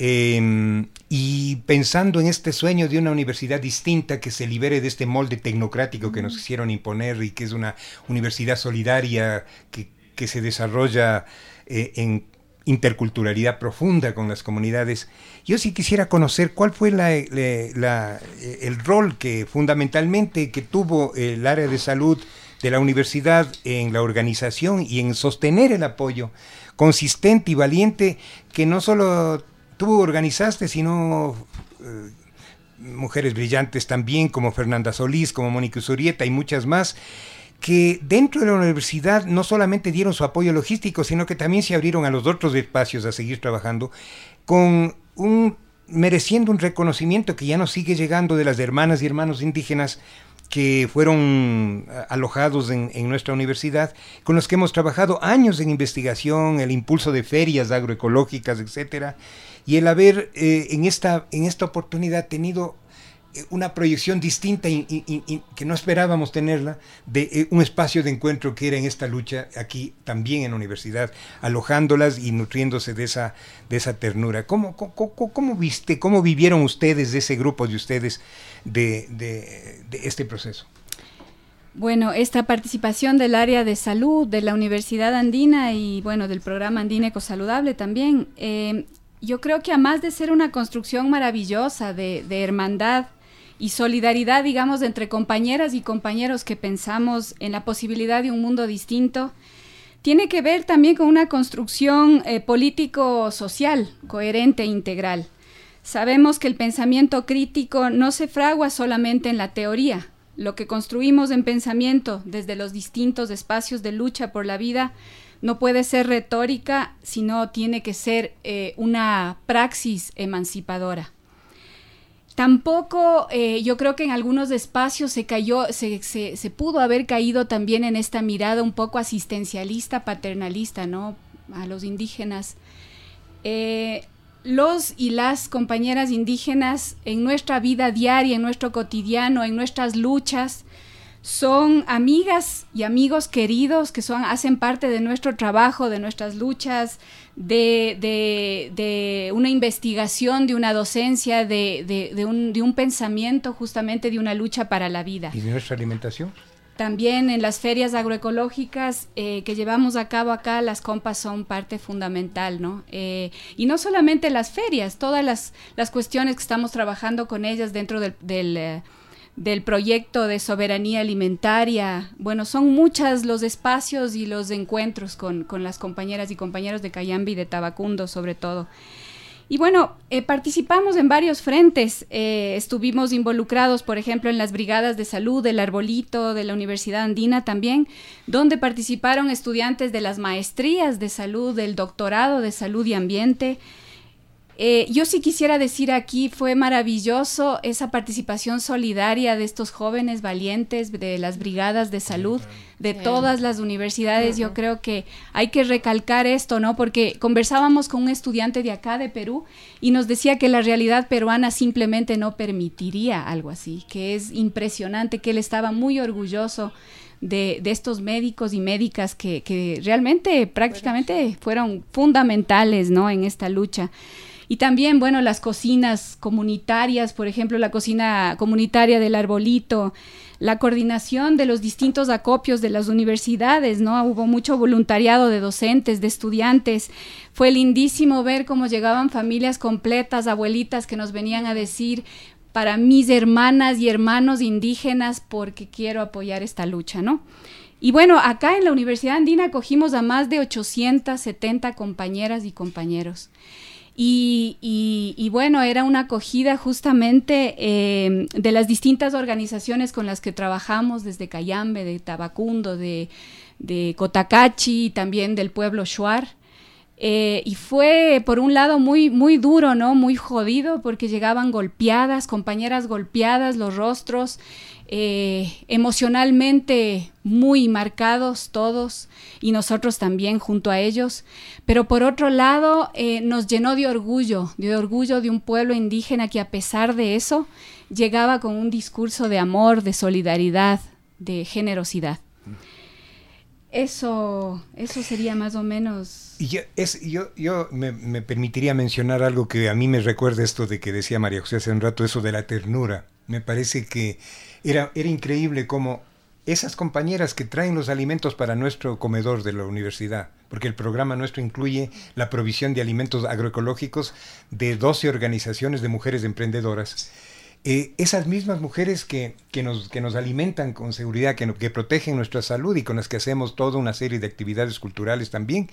Eh, y pensando en este sueño de una universidad distinta que se libere de este molde tecnocrático que nos quisieron imponer y que es una universidad solidaria que, que se desarrolla eh, en interculturalidad profunda con las comunidades. Yo sí quisiera conocer cuál fue la, la, el rol que fundamentalmente que tuvo el área de salud de la universidad en la organización y en sostener el apoyo consistente y valiente que no solo tú organizaste, sino eh, mujeres brillantes también como Fernanda Solís, como Mónica Zurieta y muchas más que dentro de la universidad no solamente dieron su apoyo logístico, sino que también se abrieron a los otros espacios a seguir trabajando con un mereciendo un reconocimiento que ya nos sigue llegando de las hermanas y hermanos indígenas que fueron alojados en, en, nuestra universidad, con los que hemos trabajado años en investigación, el impulso de ferias agroecológicas, etcétera, y el haber eh, en, esta, en esta oportunidad tenido eh, una proyección distinta y, que no esperábamos tenerla de eh, un espacio de encuentro que era en esta lucha aquí también en la universidad, alojándolas y nutriéndose de esa, de esa ternura. ¿Cómo, cómo, cómo viste, cómo vivieron ustedes, de ese grupo de ustedes, de, de, este proceso? Bueno, esta participación del área de salud de la Universidad Andina y bueno, del programa Andina Ecosaludable también, yo creo que además de ser una construcción maravillosa de, hermandad, y solidaridad, digamos, entre compañeras y compañeros que pensamos en la posibilidad de un mundo distinto, tiene que ver también con una construcción eh, político-social coherente e integral. Sabemos que el pensamiento crítico no se fragua solamente en la teoría. Lo que construimos en pensamiento desde los distintos espacios de lucha por la vida no puede ser retórica, sino tiene que ser eh, una praxis emancipadora. Tampoco eh, yo creo que en algunos espacios se cayó, se, pudo haber caído también en esta mirada un poco asistencialista, paternalista, ¿no? A los indígenas. Eh, los y las compañeras indígenas en nuestra vida diaria, en nuestro cotidiano, en nuestras luchas, son amigas y amigos queridos que son, hacen parte de nuestro trabajo, de nuestras luchas, de, de, de una investigación, de una docencia, de, de, un, de un pensamiento justamente de una lucha para la vida. ¿Y de nuestra alimentación? También en las ferias agroecológicas eh, que llevamos a cabo acá, las compas son parte fundamental, ¿no? Eh, y no solamente las ferias, todas las, las cuestiones que estamos trabajando con ellas dentro del, del eh, del proyecto de soberanía alimentaria. Bueno, son muchos los espacios y los encuentros con, con las compañeras y compañeros de Cayambi y de Tabacundo sobre todo. Y bueno, eh, participamos en varios frentes. Eh, estuvimos involucrados, por ejemplo, en las brigadas de salud del Arbolito, de la Universidad Andina también, donde participaron estudiantes de las maestrías de salud, del doctorado de salud y ambiente, eh, yo sí quisiera decir aquí, fue maravilloso esa participación solidaria de estos jóvenes valientes, de las brigadas de salud, de todas las universidades. Yo creo que hay que recalcar esto, ¿no? Porque conversábamos con un estudiante de acá, de Perú, y nos decía que la realidad peruana simplemente no permitiría algo así, que es impresionante, que él estaba muy orgulloso. De, de, estos médicos y médicas que, que realmente prácticamente fueron fundamentales ¿no? en esta lucha. Y también, bueno, las cocinas comunitarias, por ejemplo, la cocina comunitaria del arbolito, la coordinación de los distintos acopios de las universidades, ¿no? Hubo mucho voluntariado de docentes, de estudiantes. Fue lindísimo ver cómo llegaban familias completas, abuelitas que nos venían a decir, para mis hermanas y hermanos indígenas, porque quiero apoyar esta lucha, ¿no? Y bueno, acá en la Universidad Andina acogimos a más de 870 compañeras y compañeros. Y, bueno, era una acogida justamente eh, de las distintas organizaciones con las que trabajamos, desde Cayambe, de Tabacundo, de, de Cotacachi y también del pueblo Shuar. Eh, y fue, por un lado, muy, muy duro, ¿no? Muy jodido, porque llegaban golpeadas, compañeras golpeadas, los rostros, eh, emocionalmente muy marcados todos, y nosotros también junto a ellos. Pero por otro lado, eh, nos llenó de orgullo, de orgullo de un pueblo indígena que a pesar de eso, llegaba con un discurso de amor, de solidaridad, de generosidad. Eso, eso sería más o menos. Y yo, yo, yo me, me, permitiría mencionar algo que a mí me recuerda esto de que decía María José hace un rato, eso de la ternura. Me parece que era, era increíble cómo esas compañeras que traen los alimentos para nuestro comedor de la universidad, porque el programa nuestro incluye la provisión de alimentos agroecológicos de 12 organizaciones de mujeres emprendedoras eh, esas mismas mujeres que, que, nos, que nos alimentan con seguridad, que, que protegen nuestra salud y con las que hacemos toda una serie de actividades culturales también,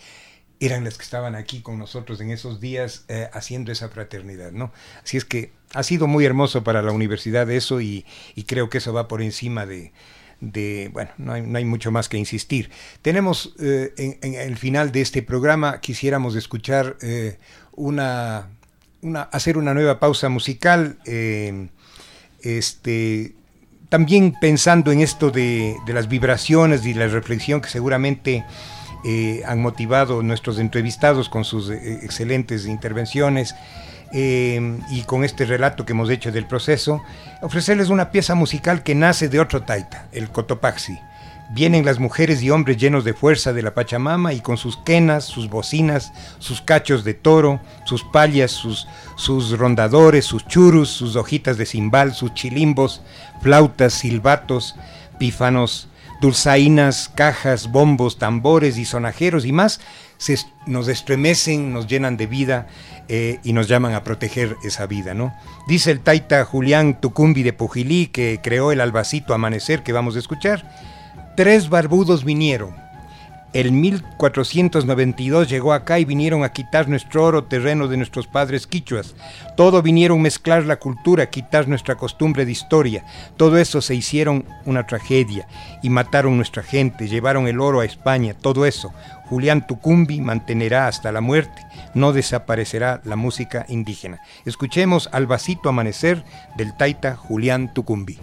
eran las que estaban aquí con nosotros en esos días eh, haciendo esa fraternidad, ¿no? Así es que ha sido muy hermoso para la universidad eso y, creo que eso va por encima de, bueno, no hay, mucho más que insistir. Tenemos eh, en, en, el final de este programa, quisiéramos escuchar eh, una, hacer una nueva pausa musical. Este, también pensando en esto de, las vibraciones y la reflexión que seguramente eh, han motivado nuestros entrevistados con sus eh, excelentes intervenciones eh, y con este relato que hemos hecho del proceso, ofrecerles una pieza musical que nace de otro taita, el Cotopaxi. Vienen las mujeres y hombres llenos de fuerza de la Pachamama y con sus quenas, sus bocinas, sus cachos de toro, sus pallas, sus, sus rondadores, sus churus, sus hojitas de cimbal, sus chilimbos, flautas, silbatos, pífanos, dulzainas, cajas, bombos, tambores y sonajeros y más, se, nos estremecen, nos llenan de vida eh, y nos llaman a proteger esa vida, ¿no? Dice el taita Julián Tucumbi de Pujilí, que creó el albacito Amanecer que vamos a escuchar, Tres barbudos vinieron. El 1492 llegó acá y vinieron a quitar nuestro oro terreno de nuestros padres quichuas. Todo vinieron a mezclar la cultura, quitar nuestra costumbre de historia. Todo eso se hicieron una tragedia y mataron nuestra gente, llevaron el oro a España, todo eso. Julián Tucumbi mantenerá hasta la muerte, no desaparecerá la música indígena. Escuchemos Albacito Amanecer del taita Julián Tucumbi.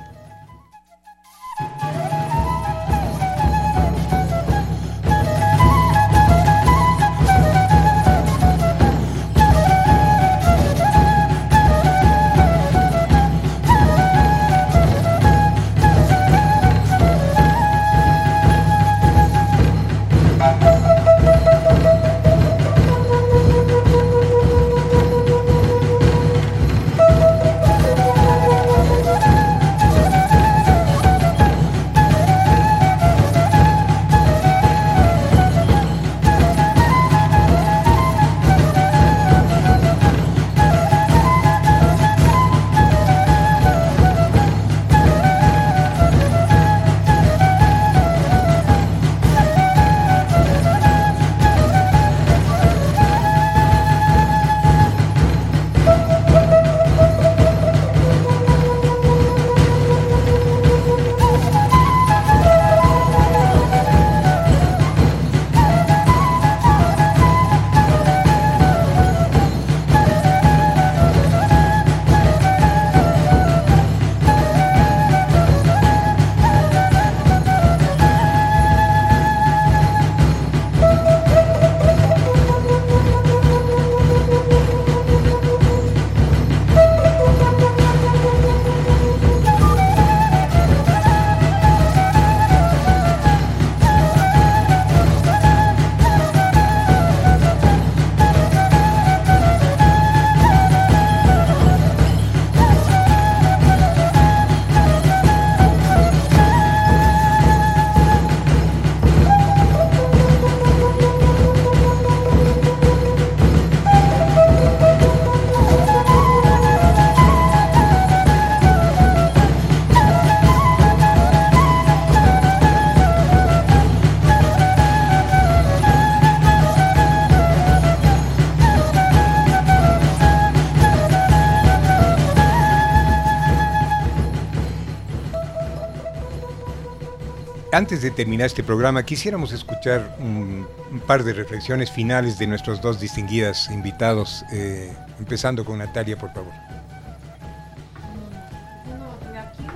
Antes de terminar este programa, quisiéramos escuchar un, par de reflexiones finales de nuestros dos distinguidas invitados, eh, empezando con Natalia, por favor.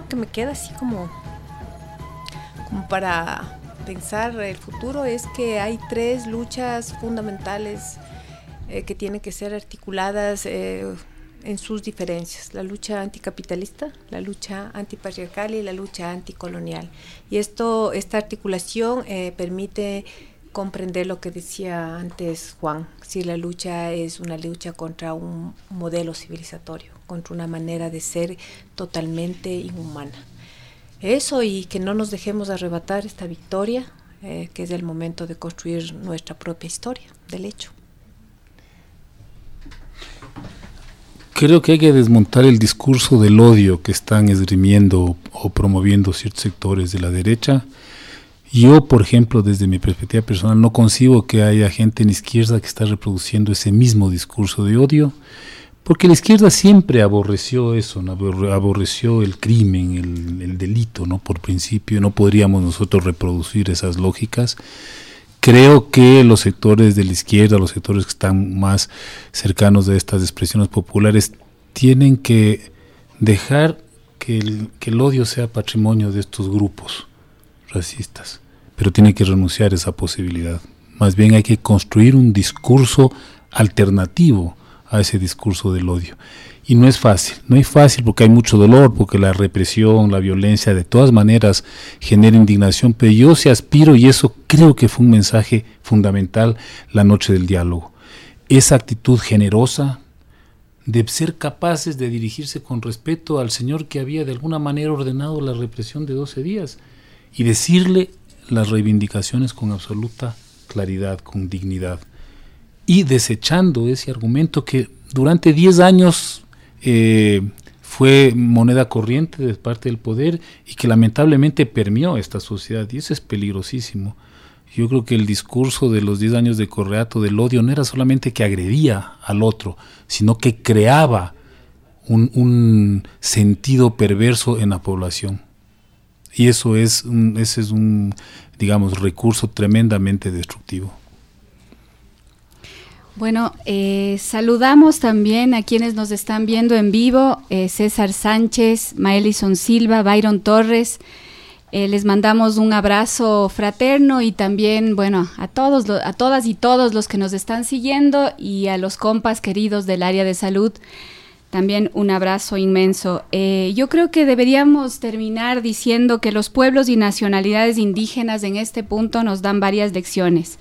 que me queda así como, como para pensar el futuro es que hay tres luchas fundamentales eh, que tienen que ser articuladas eh, en sus diferencias, la lucha anticapitalista, la lucha antipatriarcal y la lucha anticolonial. Y esto, esta articulación eh, permite comprender lo que decía antes Juan, si la lucha es una lucha contra un modelo civilizatorio, contra una manera de ser totalmente inhumana. Eso y que no nos dejemos arrebatar esta victoria, eh, que es el momento de construir nuestra propia historia del hecho. Creo que hay que desmontar el discurso del odio que están esgrimiendo o promoviendo ciertos sectores de la derecha. Yo, por ejemplo, desde mi perspectiva personal, no concibo que haya gente en izquierda que está reproduciendo ese mismo discurso de odio, porque la izquierda siempre aborreció eso, aborreció el crimen, el, el delito, ¿no? Por principio, no podríamos nosotros reproducir esas lógicas creo que los sectores de la izquierda, los sectores que están más cercanos de estas expresiones populares, tienen que dejar que el, que el odio sea patrimonio de estos grupos racistas, pero tienen que renunciar a esa posibilidad. Más bien hay que construir un discurso alternativo a ese discurso del odio. Y no es fácil, no es fácil porque hay mucho dolor, porque la represión, la violencia de todas maneras genera indignación, pero yo sí aspiro, y eso creo que fue un mensaje fundamental la noche del diálogo, esa actitud generosa de ser capaces de dirigirse con respeto al Señor que había de alguna manera ordenado la represión de 12 días y decirle las reivindicaciones con absoluta claridad, con dignidad, y desechando ese argumento que durante 10 años eh, fue moneda corriente de parte del poder y que lamentablemente permeó esta sociedad y eso es peligrosísimo. Yo creo que el discurso de los 10 años de Correato del odio no era solamente que agredía al otro, sino que creaba un, sentido perverso en la población. Y eso es ese es un, digamos, recurso tremendamente destructivo. Bueno, eh, saludamos también a quienes nos están viendo en vivo, eh, César Sánchez, Maelison Silva, Byron Torres. Eh, les mandamos un abrazo fraterno y también, bueno, a todos, a todas y todos los que nos están siguiendo y a los compas queridos del área de salud, también un abrazo inmenso. Eh, yo creo que deberíamos terminar diciendo que los pueblos y nacionalidades indígenas en este punto nos dan varias lecciones.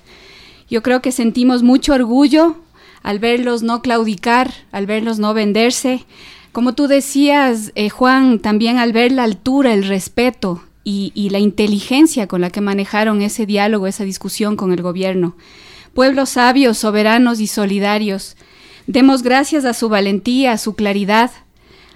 Yo creo que sentimos mucho orgullo al verlos no claudicar, al verlos no venderse. Como tú decías, eh, Juan, también al ver la altura, el respeto y, y la inteligencia con la que manejaron ese diálogo, esa discusión con el gobierno. Pueblos sabios, soberanos y solidarios. Demos gracias a su valentía, a su claridad,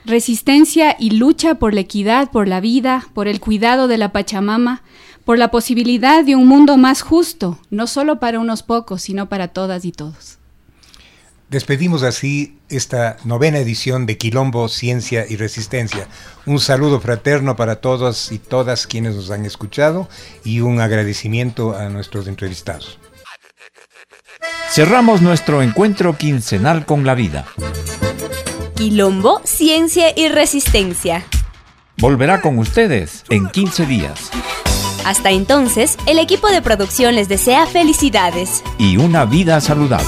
resistencia y lucha por la equidad, por la vida, por el cuidado de la Pachamama, por la posibilidad de un mundo más justo, no solo para unos pocos, sino para todas y todos. Despedimos así esta novena edición de Quilombo, Ciencia y Resistencia. Un saludo fraterno para todos y todas quienes nos han escuchado y un agradecimiento a nuestros entrevistados. Cerramos nuestro encuentro quincenal con la vida. Quilombo, Ciencia y Resistencia. Volverá con ustedes en 15 días. Hasta entonces, el equipo de producción les desea felicidades y una vida saludable.